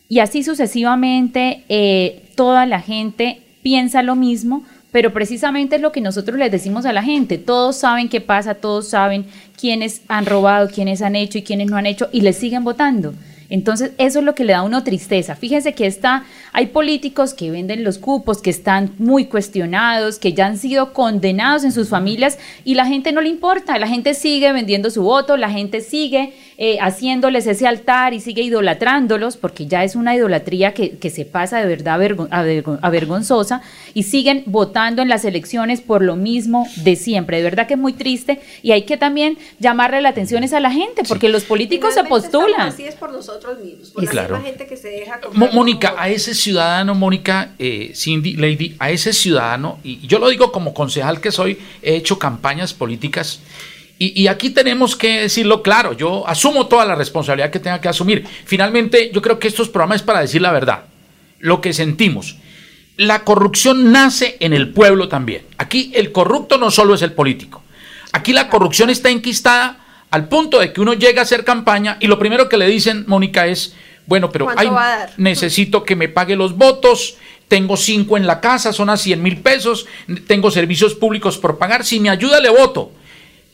Speaker 1: Y así sucesivamente, eh, toda la gente piensa lo mismo, pero precisamente es lo que nosotros les decimos a la gente. Todos saben qué pasa, todos saben quiénes han robado, quiénes han hecho y quiénes no han hecho, y les siguen votando. Entonces, eso es lo que le da a uno tristeza. Fíjense que está, hay políticos que venden los cupos, que están muy cuestionados, que ya han sido condenados en sus familias y la gente no le importa, la gente sigue vendiendo su voto, la gente sigue eh, haciéndoles ese altar y sigue idolatrándolos, porque ya es una idolatría que, que se pasa de verdad avergon- avergon- avergonzosa, y siguen votando en las elecciones por lo mismo de siempre. De verdad que es muy triste y hay que también llamarle la atención es a la gente, porque los políticos se
Speaker 3: Finalmente
Speaker 1: postulan.
Speaker 3: Así es por nosotros mismos, por
Speaker 2: Y
Speaker 3: la
Speaker 2: claro.
Speaker 3: misma gente que se deja
Speaker 2: Mónica, a ese ciudadano, Mónica, eh, Cindy, Lady, a ese ciudadano, y yo lo digo como concejal que soy, he hecho campañas políticas. Y, y aquí tenemos que decirlo claro, yo asumo toda la responsabilidad que tenga que asumir. Finalmente, yo creo que estos programas es para decir la verdad, lo que sentimos. La corrupción nace en el pueblo también. Aquí el corrupto no solo es el político. Aquí la corrupción está enquistada al punto de que uno llega a hacer campaña y lo primero que le dicen, Mónica, es, bueno, pero
Speaker 3: ¿Cuánto
Speaker 2: ay,
Speaker 3: va a dar? [laughs]
Speaker 2: necesito que me pague los votos, tengo cinco en la casa, son a 100 mil pesos, tengo servicios públicos por pagar, si me ayuda le voto.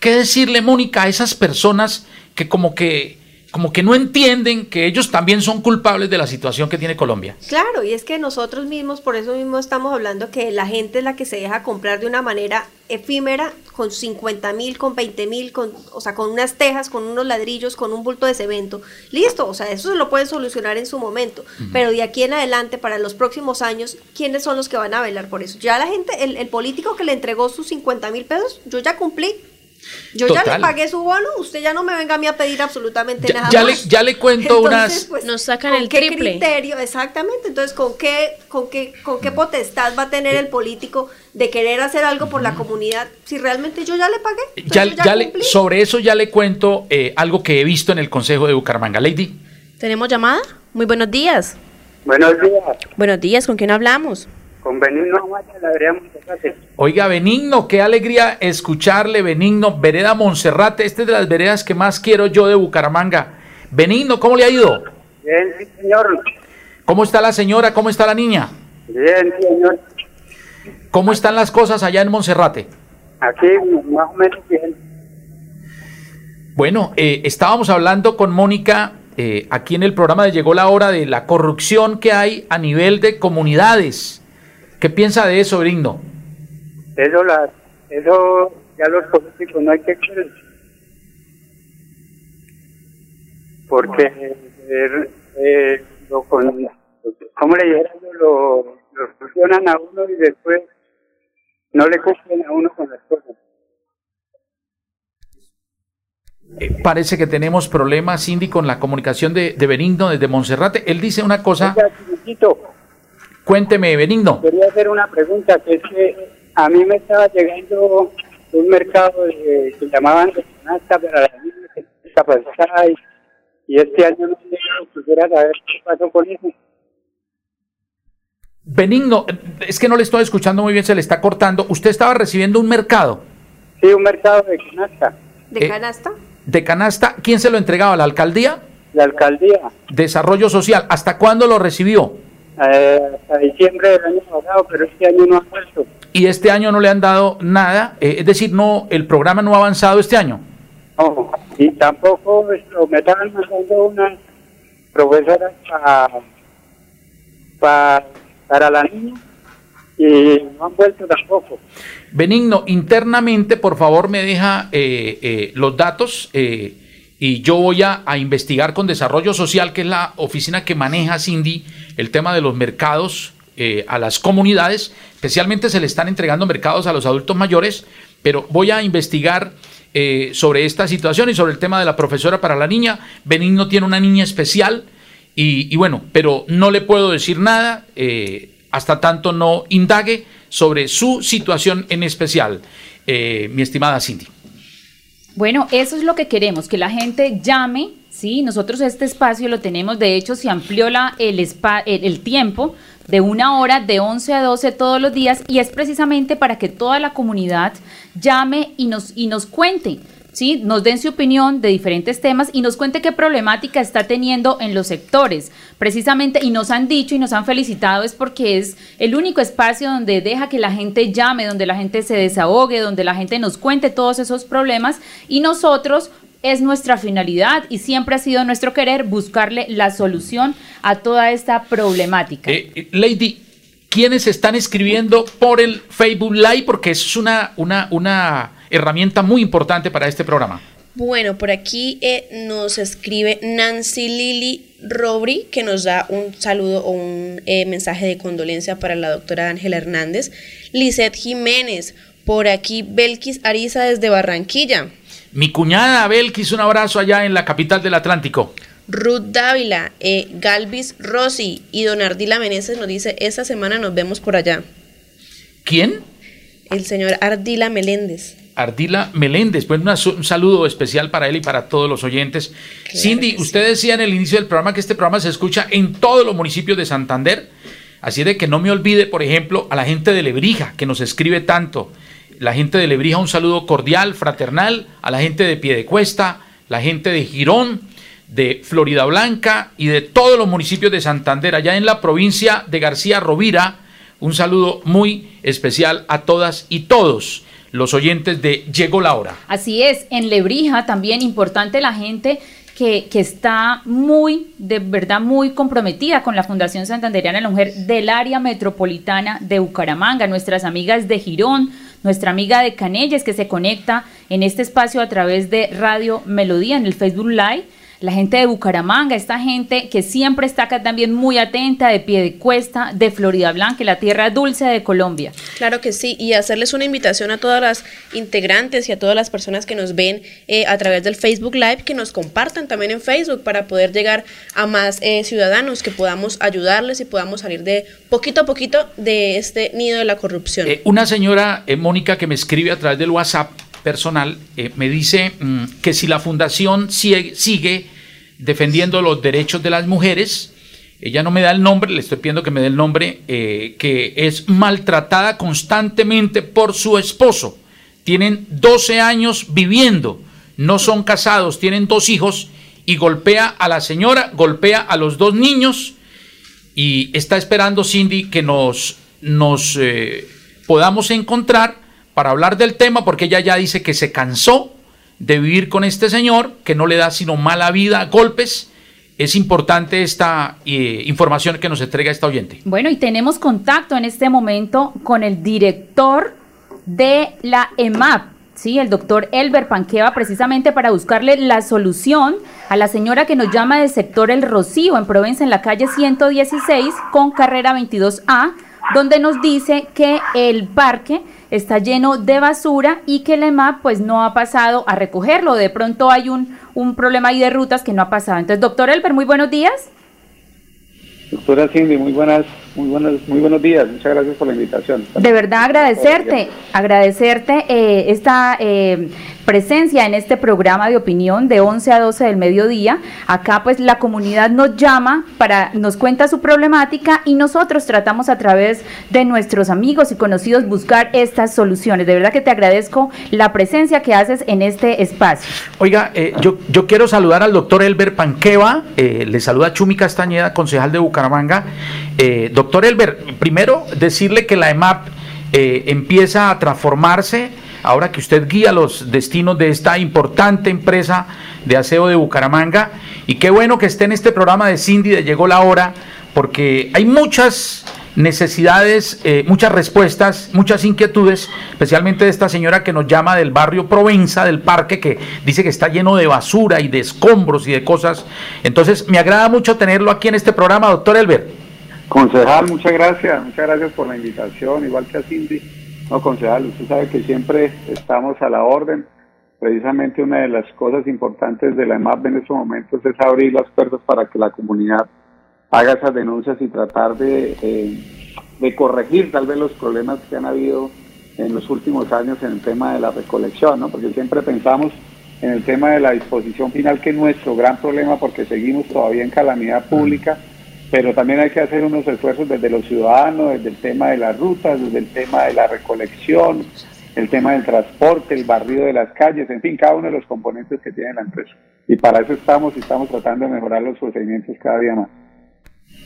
Speaker 2: ¿Qué decirle, Mónica, a esas personas que como que como que no entienden que ellos también son culpables de la situación que tiene Colombia?
Speaker 3: Claro, y es que nosotros mismos, por eso mismo estamos hablando que la gente es la que se deja comprar de una manera efímera, con 50 mil, con 20 mil, con, o sea, con unas tejas, con unos ladrillos, con un bulto de cemento. Listo, o sea, eso se lo pueden solucionar en su momento, pero de aquí en adelante, para los próximos años, ¿quiénes son los que van a velar por eso? Ya la gente, el, el político que le entregó sus 50 mil pesos, yo ya cumplí. Yo ya
Speaker 2: Total.
Speaker 3: le pagué su bono, usted ya no me venga a mí a pedir absolutamente
Speaker 2: Ya-
Speaker 3: nada
Speaker 2: ya le-
Speaker 3: más.
Speaker 2: ya le cuento [laughs]
Speaker 3: Entonces,
Speaker 2: unas-
Speaker 3: pues,
Speaker 4: Nos sacan
Speaker 3: ¿con
Speaker 4: el
Speaker 3: qué
Speaker 4: triple.
Speaker 3: criterio? Exactamente. Entonces, ¿con qué, con qué, con qué potestad va a tener el político de querer hacer algo por la comunidad si realmente yo ya le pagué?
Speaker 2: Ya,
Speaker 3: yo
Speaker 2: ya le- sobre eso ya le cuento eh, algo que he visto en el Consejo de Bucaramanga. Lady.
Speaker 4: ¿Tenemos llamada? Muy buenos días.
Speaker 11: Buenos días,
Speaker 4: Buenos días, ¿con quién hablamos?
Speaker 11: Con Benigno Amaya, la vereda Monserrate.
Speaker 2: Oiga, Benigno, qué alegría escucharle, Benigno, Vereda Monserrate, esta es de las veredas que más quiero yo de Bucaramanga. Benigno, ¿cómo le ha ido?
Speaker 11: Bien, sí, señor.
Speaker 2: ¿Cómo está la señora? ¿Cómo está la niña?
Speaker 11: Bien, señor.
Speaker 2: ¿Cómo están las cosas allá en Monserrate?
Speaker 11: Aquí más o menos bien.
Speaker 2: Bueno, eh, estábamos hablando con Mónica eh, aquí en el programa de Llegó la Hora de la corrupción que hay a nivel de comunidades. ¿Qué piensa de eso, Benigno?
Speaker 11: Eso, la, eso ya los políticos no hay que creer. Porque, eh, eh, lo con, ¿cómo le dijeron? Lo, lo funcionan a uno y después no le cumplen a uno con las cosas.
Speaker 2: Eh, parece que tenemos problemas, Cindy, con la comunicación de, de Benigno desde Monserrate. Él dice una cosa.
Speaker 11: Oiga,
Speaker 2: Cuénteme, Benigno.
Speaker 11: Quería hacer una pregunta, que es que a mí me estaba llegando un mercado de, que llamaban de canasta para las niñas que y, y este año no llegó, quisiera saber qué pasó con eso.
Speaker 2: Benigno, es que no le estoy escuchando muy bien, se le está cortando. Usted estaba recibiendo un mercado
Speaker 11: Sí, un mercado de canasta,
Speaker 3: ¿De
Speaker 2: eh,
Speaker 3: canasta?
Speaker 2: de canasta. ¿Quién se lo entregaba? ¿La alcaldía?
Speaker 11: la alcaldía,
Speaker 2: Desarrollo Social. ¿Hasta cuándo lo recibió?
Speaker 11: Eh, hasta diciembre del año pasado, pero este año no ha vuelto.
Speaker 2: Y este año no le han dado nada. eh, es decir, no, el programa no ha avanzado este año.
Speaker 11: No, y tampoco esto, me estaban mandando unas profesoras pa- para la niña y no han vuelto tampoco.
Speaker 2: Benigno, internamente, por favor, me deja eh, eh, los datos eh, y yo voy a, investigar con Desarrollo Social, que es la oficina que maneja Cindy el tema de los mercados eh, a las comunidades. Especialmente se le están entregando mercados a los adultos mayores, pero voy a investigar eh, sobre esta situación y sobre el tema de la profesora para la niña. Benigno tiene una niña especial y, bueno, pero no le puedo decir nada eh, hasta tanto no indague sobre su situación en especial, mi estimada Cindy.
Speaker 1: Bueno, eso es lo que queremos, que la gente llame, ¿sí? Nosotros este espacio lo tenemos, de hecho se amplió la, el, spa- el, el tiempo de una hora de 11 a 12 todos los días y es precisamente para que toda la comunidad llame y nos, y nos cuente. ¿Sí? Nos den su opinión de diferentes temas y nos cuente qué problemática está teniendo en los sectores. Precisamente, y nos han dicho y nos han felicitado, es porque es el único espacio donde deja que la gente llame, donde la gente se desahogue, donde la gente nos cuente todos esos problemas y nosotros es nuestra finalidad y siempre ha sido nuestro querer buscarle la solución a toda esta problemática.
Speaker 2: Eh, Lady, ¿quiénes están escribiendo por el Facebook Live? Porque es una, una, una herramienta muy importante para este programa.
Speaker 4: Bueno, por aquí eh, nos escribe Nancy Lili Robri, que nos da un saludo o un eh, mensaje de condolencia para la doctora Ángela Hernández. Lizeth Jiménez, por aquí Belkis Ariza desde Barranquilla.
Speaker 2: Mi cuñada Belkis, un abrazo allá en la capital del Atlántico.
Speaker 4: Ruth Dávila, eh, Galvis Rossi y Don Ardila Meneses nos dice, esta semana nos vemos por allá.
Speaker 2: ¿Quién?
Speaker 4: El señor Ardila Meléndez.
Speaker 2: Ardila Meléndez. Pues un saludo especial para él y para todos los oyentes. Cindy, usted decía en el inicio del programa que este programa se escucha en todos los municipios de Santander. Así de que no me olvide, por ejemplo, a la gente de Lebrija, que nos escribe tanto. La gente de Lebrija, un saludo cordial, fraternal. A la gente de Piedecuesta, la gente de Girón, de Florida Blanca y de todos los municipios de Santander, allá en la provincia de García Rovira. Un saludo muy especial a todas y todos los oyentes de Llegó la hora.
Speaker 1: Así es, en Lebrija también importante la gente que, que, está muy, de verdad, muy comprometida con la Fundación Santanderiana de la Mujer del área metropolitana de Bucaramanga, nuestras amigas de Girón, nuestra amiga de Canelles que se conecta en este espacio a través de Radio Melodía en el Facebook Live la gente de Bucaramanga, esta gente que siempre está acá también muy atenta, de pie de cuesta, de Florida Blanca, la tierra dulce de Colombia.
Speaker 4: Claro que sí, y hacerles una invitación a todas las integrantes y a todas las personas que nos ven eh, a través del Facebook Live, que nos compartan también en Facebook para poder llegar a más eh, ciudadanos, que podamos ayudarles y podamos salir de poquito a poquito de este nido de la corrupción.
Speaker 2: Eh, una señora, Mónica, que me escribe a través del WhatsApp, personal, eh, me dice mm, que si la fundación sigue, sigue, defendiendo los derechos de las mujeres, ella no me da el nombre, le estoy pidiendo que me dé el nombre, eh, que es maltratada constantemente por su esposo. Tienen 12 años viviendo, no son casados, tienen dos hijos y golpea a la señora, golpea a los dos niños y está esperando Cindy que nos, nos eh, podamos encontrar para hablar del tema, porque ella ya dice que se cansó de vivir con este señor, que no le da sino mala vida, golpes. Es importante esta eh, información que nos entrega esta oyente.
Speaker 1: Bueno, y tenemos contacto en este momento con el director de la EMAP, ¿sí? el doctor Elber Panqueva, precisamente para buscarle la solución a la señora que nos llama del sector El Rocío, en Provenza, en la calle 116, con carrera 22A, donde nos dice que el parque está lleno de basura y que el EMAP pues no ha pasado a recogerlo. De pronto hay un, un problema ahí de rutas que no ha pasado. Entonces, doctor Elber, muy buenos días.
Speaker 11: Doctora Cindy, muy buenas, muy buenos, muy buenos días. Muchas gracias por la invitación.
Speaker 1: De verdad agradecerte, agradecerte eh, esta eh, presencia en este programa de opinión de 11 a 12 del mediodía. Acá pues la comunidad nos llama para nos cuenta su problemática y nosotros tratamos a través de nuestros amigos y conocidos buscar estas soluciones. De verdad que te agradezco la presencia que haces en este espacio.
Speaker 2: Oiga, eh, yo, yo quiero saludar al doctor Elber Panqueva, le saluda Chumi Castañeda, concejal de Bucaramanga. doctor Elber, primero decirle que la EMAP empieza a transformarse ahora que usted guía los destinos de esta importante empresa de aseo de Bucaramanga. Y qué bueno que esté en este programa de Cindy de Llegó la Hora, porque hay muchas necesidades, eh, muchas respuestas, muchas inquietudes, especialmente de esta señora que nos llama del barrio Provenza, del parque, que dice que está lleno de basura y de escombros y de cosas. Entonces, me agrada mucho tenerlo aquí en este programa, doctor Elber.
Speaker 11: Concejal, muchas gracias, muchas gracias por la invitación, igual que a Cindy. No, concejal, usted sabe que siempre estamos a la orden. Precisamente una de las cosas importantes de la EMAP en estos momentos es abrir las puertas para que la comunidad haga esas denuncias y tratar de, eh, de corregir tal vez los problemas que han habido en los últimos años en el tema de la recolección, ¿no? Porque siempre pensamos en el tema de la disposición final, que es nuestro gran problema porque seguimos todavía en calamidad pública pero también hay que hacer unos esfuerzos desde los ciudadanos, desde el tema de las rutas, desde el tema de la recolección, el tema del transporte, el barrido de las calles, en fin, cada uno de los componentes que tiene la empresa. Y para eso estamos y estamos tratando de mejorar los procedimientos cada día más.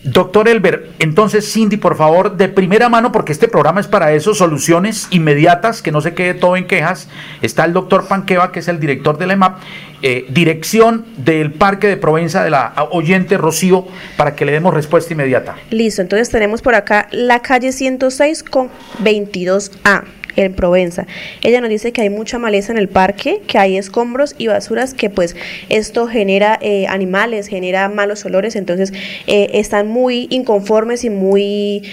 Speaker 2: Doctor Elber, entonces Cindy, por favor, de primera mano, porque este programa es para eso, soluciones inmediatas, que no se quede todo en quejas. Está el doctor Panqueva, que es el director de la EMAP, eh, dirección del Parque de Provenza de la oyente Rocío, para que le demos respuesta inmediata.
Speaker 4: Listo, entonces tenemos por acá la calle 106 con 22A en Provenza. Ella nos dice que hay mucha maleza en el parque, que hay escombros y basuras, que pues esto genera eh, animales, genera malos olores, entonces eh, están muy inconformes y muy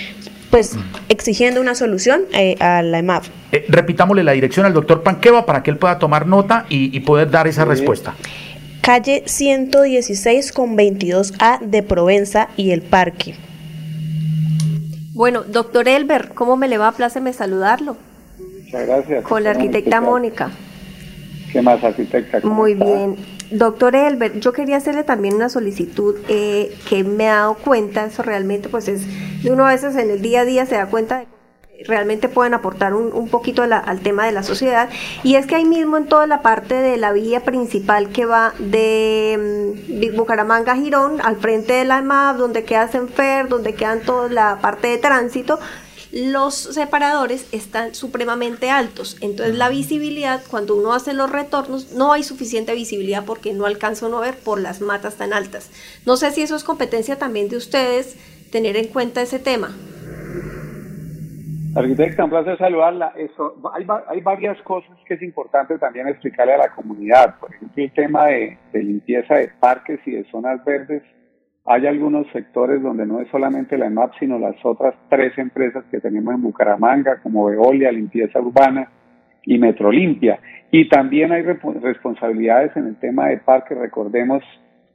Speaker 4: pues exigiendo una solución eh, a la EMAF.
Speaker 2: repitámosle la dirección al doctor Panqueva para que él pueda tomar nota y, poder dar esa respuesta.
Speaker 4: Calle 116 con 22A de Provenza y el parque.
Speaker 3: Bueno, doctor Elber, ¿cómo me le va? Pláceme saludarlo
Speaker 11: gracias.
Speaker 3: Con la arquitecta Mónica.
Speaker 11: ¿Qué más, arquitecta?
Speaker 3: Muy bien. Doctor Elbert, yo quería hacerle también una solicitud eh, que me ha dado cuenta, eso realmente pues es, uno a veces en el día a día se da cuenta de que realmente pueden aportar un, poquito al tema de la sociedad y es que ahí mismo en toda la parte de la vía principal que va de mm, Bucaramanga a Girón, al frente de la MAP, donde queda Senfer, donde quedan toda la parte de tránsito, los separadores están supremamente altos. Entonces la visibilidad, cuando uno hace los retornos, no hay suficiente visibilidad porque no alcanza uno a ver por las matas tan altas. No sé si eso es competencia también de ustedes, tener en cuenta ese tema.
Speaker 11: Arquitecta, un placer saludarla. Eso, hay, hay, varias cosas que es importante también explicarle a la comunidad. Por ejemplo, el tema de limpieza de parques y de zonas verdes hay algunos sectores donde no es solamente la EMAP, sino las otras tres empresas que tenemos en Bucaramanga, como Veolia, Limpieza Urbana y Metrolimpia. Y también hay responsabilidades en el tema de parque. Recordemos,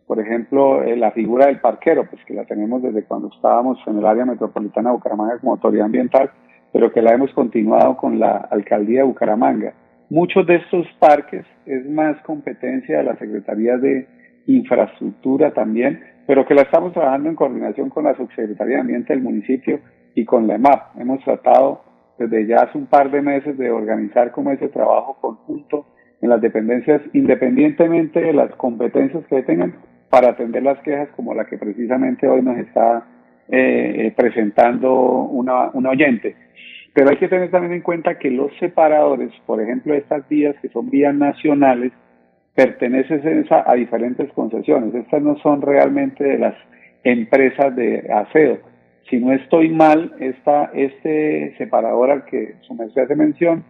Speaker 11: por ejemplo, eh, la figura del parquero, pues que la tenemos desde cuando estábamos en el área metropolitana de Bucaramanga como autoridad ambiental, pero que la hemos continuado con la alcaldía de Bucaramanga. Muchos de estos parques es más competencia de la Secretaría de Infraestructura también, pero que la estamos trabajando en coordinación con la Subsecretaría de Ambiente del municipio y con la EMAP. Hemos tratado desde ya hace un par de meses de organizar como ese trabajo conjunto en las dependencias, independientemente de las competencias que tengan, para atender las quejas como la que precisamente hoy nos está eh, presentando una, una oyente. Pero hay que tener también en cuenta que los separadores, por ejemplo, estas vías que son vías nacionales, pertenece a diferentes concesiones. Estas no son realmente de las empresas de aseo. Si no estoy mal, esta, este separador al que su merced hace mención,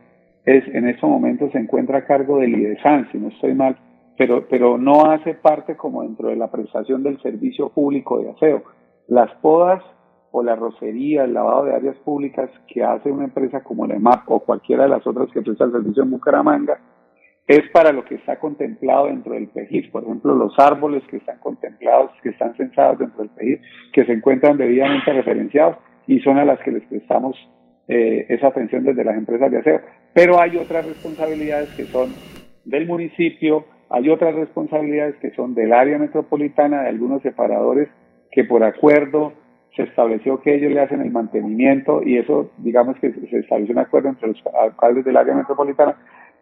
Speaker 11: es, en estos momentos se encuentra a cargo del IDESAN, si no estoy mal, pero, pero no hace parte como dentro de la prestación del servicio público de aseo. Las podas o la rocería, el lavado de áreas públicas que hace una empresa como la EMAP o cualquiera de las otras que presta el servicio en Bucaramanga, es para lo que está contemplado dentro del PEGIR. Por ejemplo, los árboles que están contemplados, que están censados dentro del PEGIR, que se encuentran debidamente referenciados y son a las que les prestamos eh, esa atención desde las empresas de aseo. Pero hay otras responsabilidades que son del municipio, hay otras responsabilidades que son del área metropolitana, de algunos separadores que por acuerdo se estableció que ellos le hacen el mantenimiento y eso, digamos que se estableció un acuerdo entre los alcaldes del área metropolitana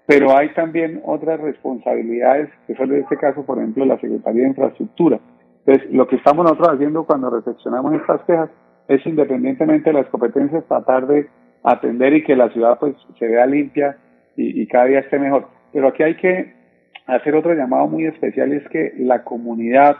Speaker 11: pero hay también otras responsabilidades, que son en este caso, por ejemplo, la Secretaría de Infraestructura. Entonces, lo que estamos nosotros haciendo cuando reflexionamos estas quejas es, independientemente de las competencias, tratar de atender y que la ciudad pues se vea limpia y, cada día esté mejor. Pero aquí hay que hacer otro llamado muy especial es que la comunidad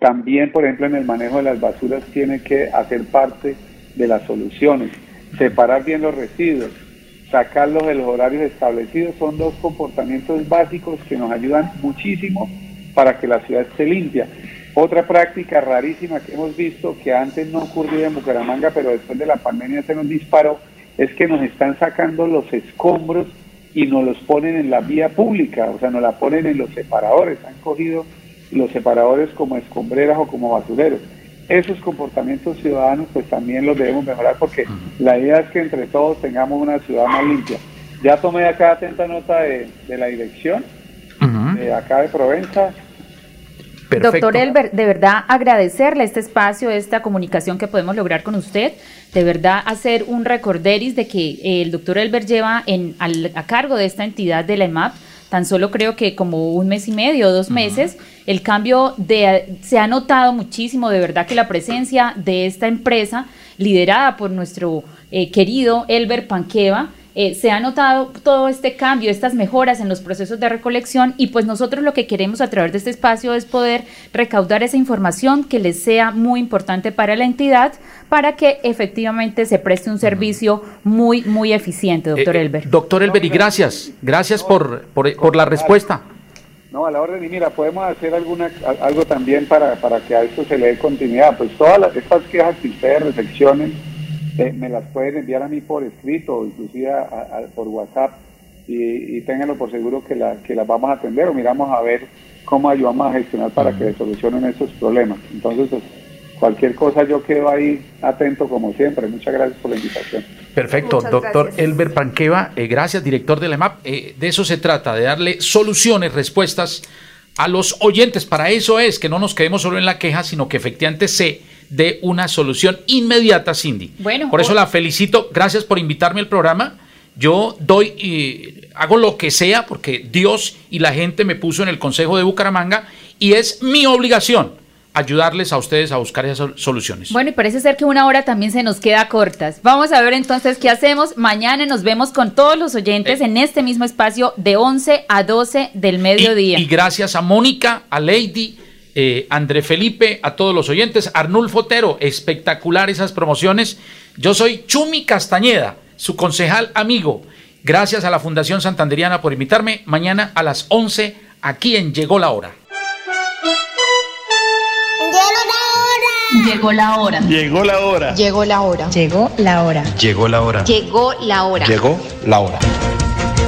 Speaker 11: también, por ejemplo, en el manejo de las basuras tiene que hacer parte de las soluciones, separar bien los residuos, sacarlos de los horarios establecidos, son dos comportamientos básicos que nos ayudan muchísimo para que la ciudad esté limpia. Otra práctica rarísima que hemos visto, que antes no ocurría en Bucaramanga, pero después de la pandemia se nos disparó, es que nos están sacando los escombros y nos los ponen en la vía pública, o sea, nos la ponen en los separadores, han cogido los separadores como escombreras o como basureros esos comportamientos ciudadanos pues también los debemos mejorar porque la idea es que entre todos tengamos una ciudad más limpia. Ya tomé acá atenta nota de, la dirección, de acá de Provenza.
Speaker 1: Doctor Elber, de verdad agradecerle este espacio, esta comunicación que podemos lograr con usted, de verdad hacer un recorderis de que el doctor Elber lleva en, a cargo de esta entidad de la EMAP tan solo creo que como un mes y medio, dos meses, el cambio de, se ha notado muchísimo, de verdad que la presencia de esta empresa, liderada por nuestro eh, querido Elber Panqueva, eh, se ha notado todo este cambio, estas mejoras en los procesos de recolección y pues nosotros lo que queremos a través de este espacio es poder recaudar esa información que les sea muy importante para la entidad para que efectivamente se preste un servicio muy, muy eficiente, doctor
Speaker 2: Eh, eh,
Speaker 1: Elber.
Speaker 2: Doctor Elber, y gracias, gracias por, por, por la respuesta.
Speaker 12: No, a la orden, y mira, podemos hacer alguna algo también para, para que a esto se le dé continuidad. Pues todas las, estas quejas que ustedes reflexionen, eh, me las pueden enviar a mí por escrito o inclusive a- a- por WhatsApp y, y ténganlo por seguro que, la, que las vamos a atender o miramos a ver cómo ayudamos a gestionar para que solucionen estos problemas. Entonces, pues, cualquier cosa yo quedo ahí atento como siempre. Muchas gracias por la invitación.
Speaker 2: Perfecto,
Speaker 3: Muchas
Speaker 2: doctor
Speaker 3: gracias.
Speaker 2: Elber Panqueva, eh, gracias, director de la EMAP. Eh, de eso se trata, de darle soluciones, respuestas a los oyentes. Para eso es que no nos quedemos solo en la queja, sino que efectivamente se dé una solución inmediata, Cindy.
Speaker 1: Bueno,
Speaker 2: por eso la felicito, gracias por invitarme al programa. Yo doy, eh, hago lo que sea porque Dios y la gente me puso en el Consejo de Bucaramanga y es mi obligación ayudarles a ustedes a buscar esas sol- soluciones.
Speaker 1: Bueno, y parece ser que una hora también se nos queda cortas. Vamos a ver entonces qué hacemos. Mañana nos vemos con todos los oyentes en este mismo espacio de 11 a 12 del mediodía.
Speaker 2: Y, y gracias a Mónica, a Lady, eh, André Felipe, a todos los oyentes, Arnulfo Otero, espectacular esas promociones. Yo soy Chumi Castañeda, su concejal amigo. Gracias a la Fundación Santanderiana por invitarme. Mañana a las 11 aquí en Llegó la Hora.
Speaker 13: Llegó la hora.
Speaker 14: Llegó la hora.
Speaker 13: Llegó la hora. Llegó la hora.
Speaker 14: Llegó la hora.
Speaker 13: Llegó la hora.
Speaker 14: Llegó la hora.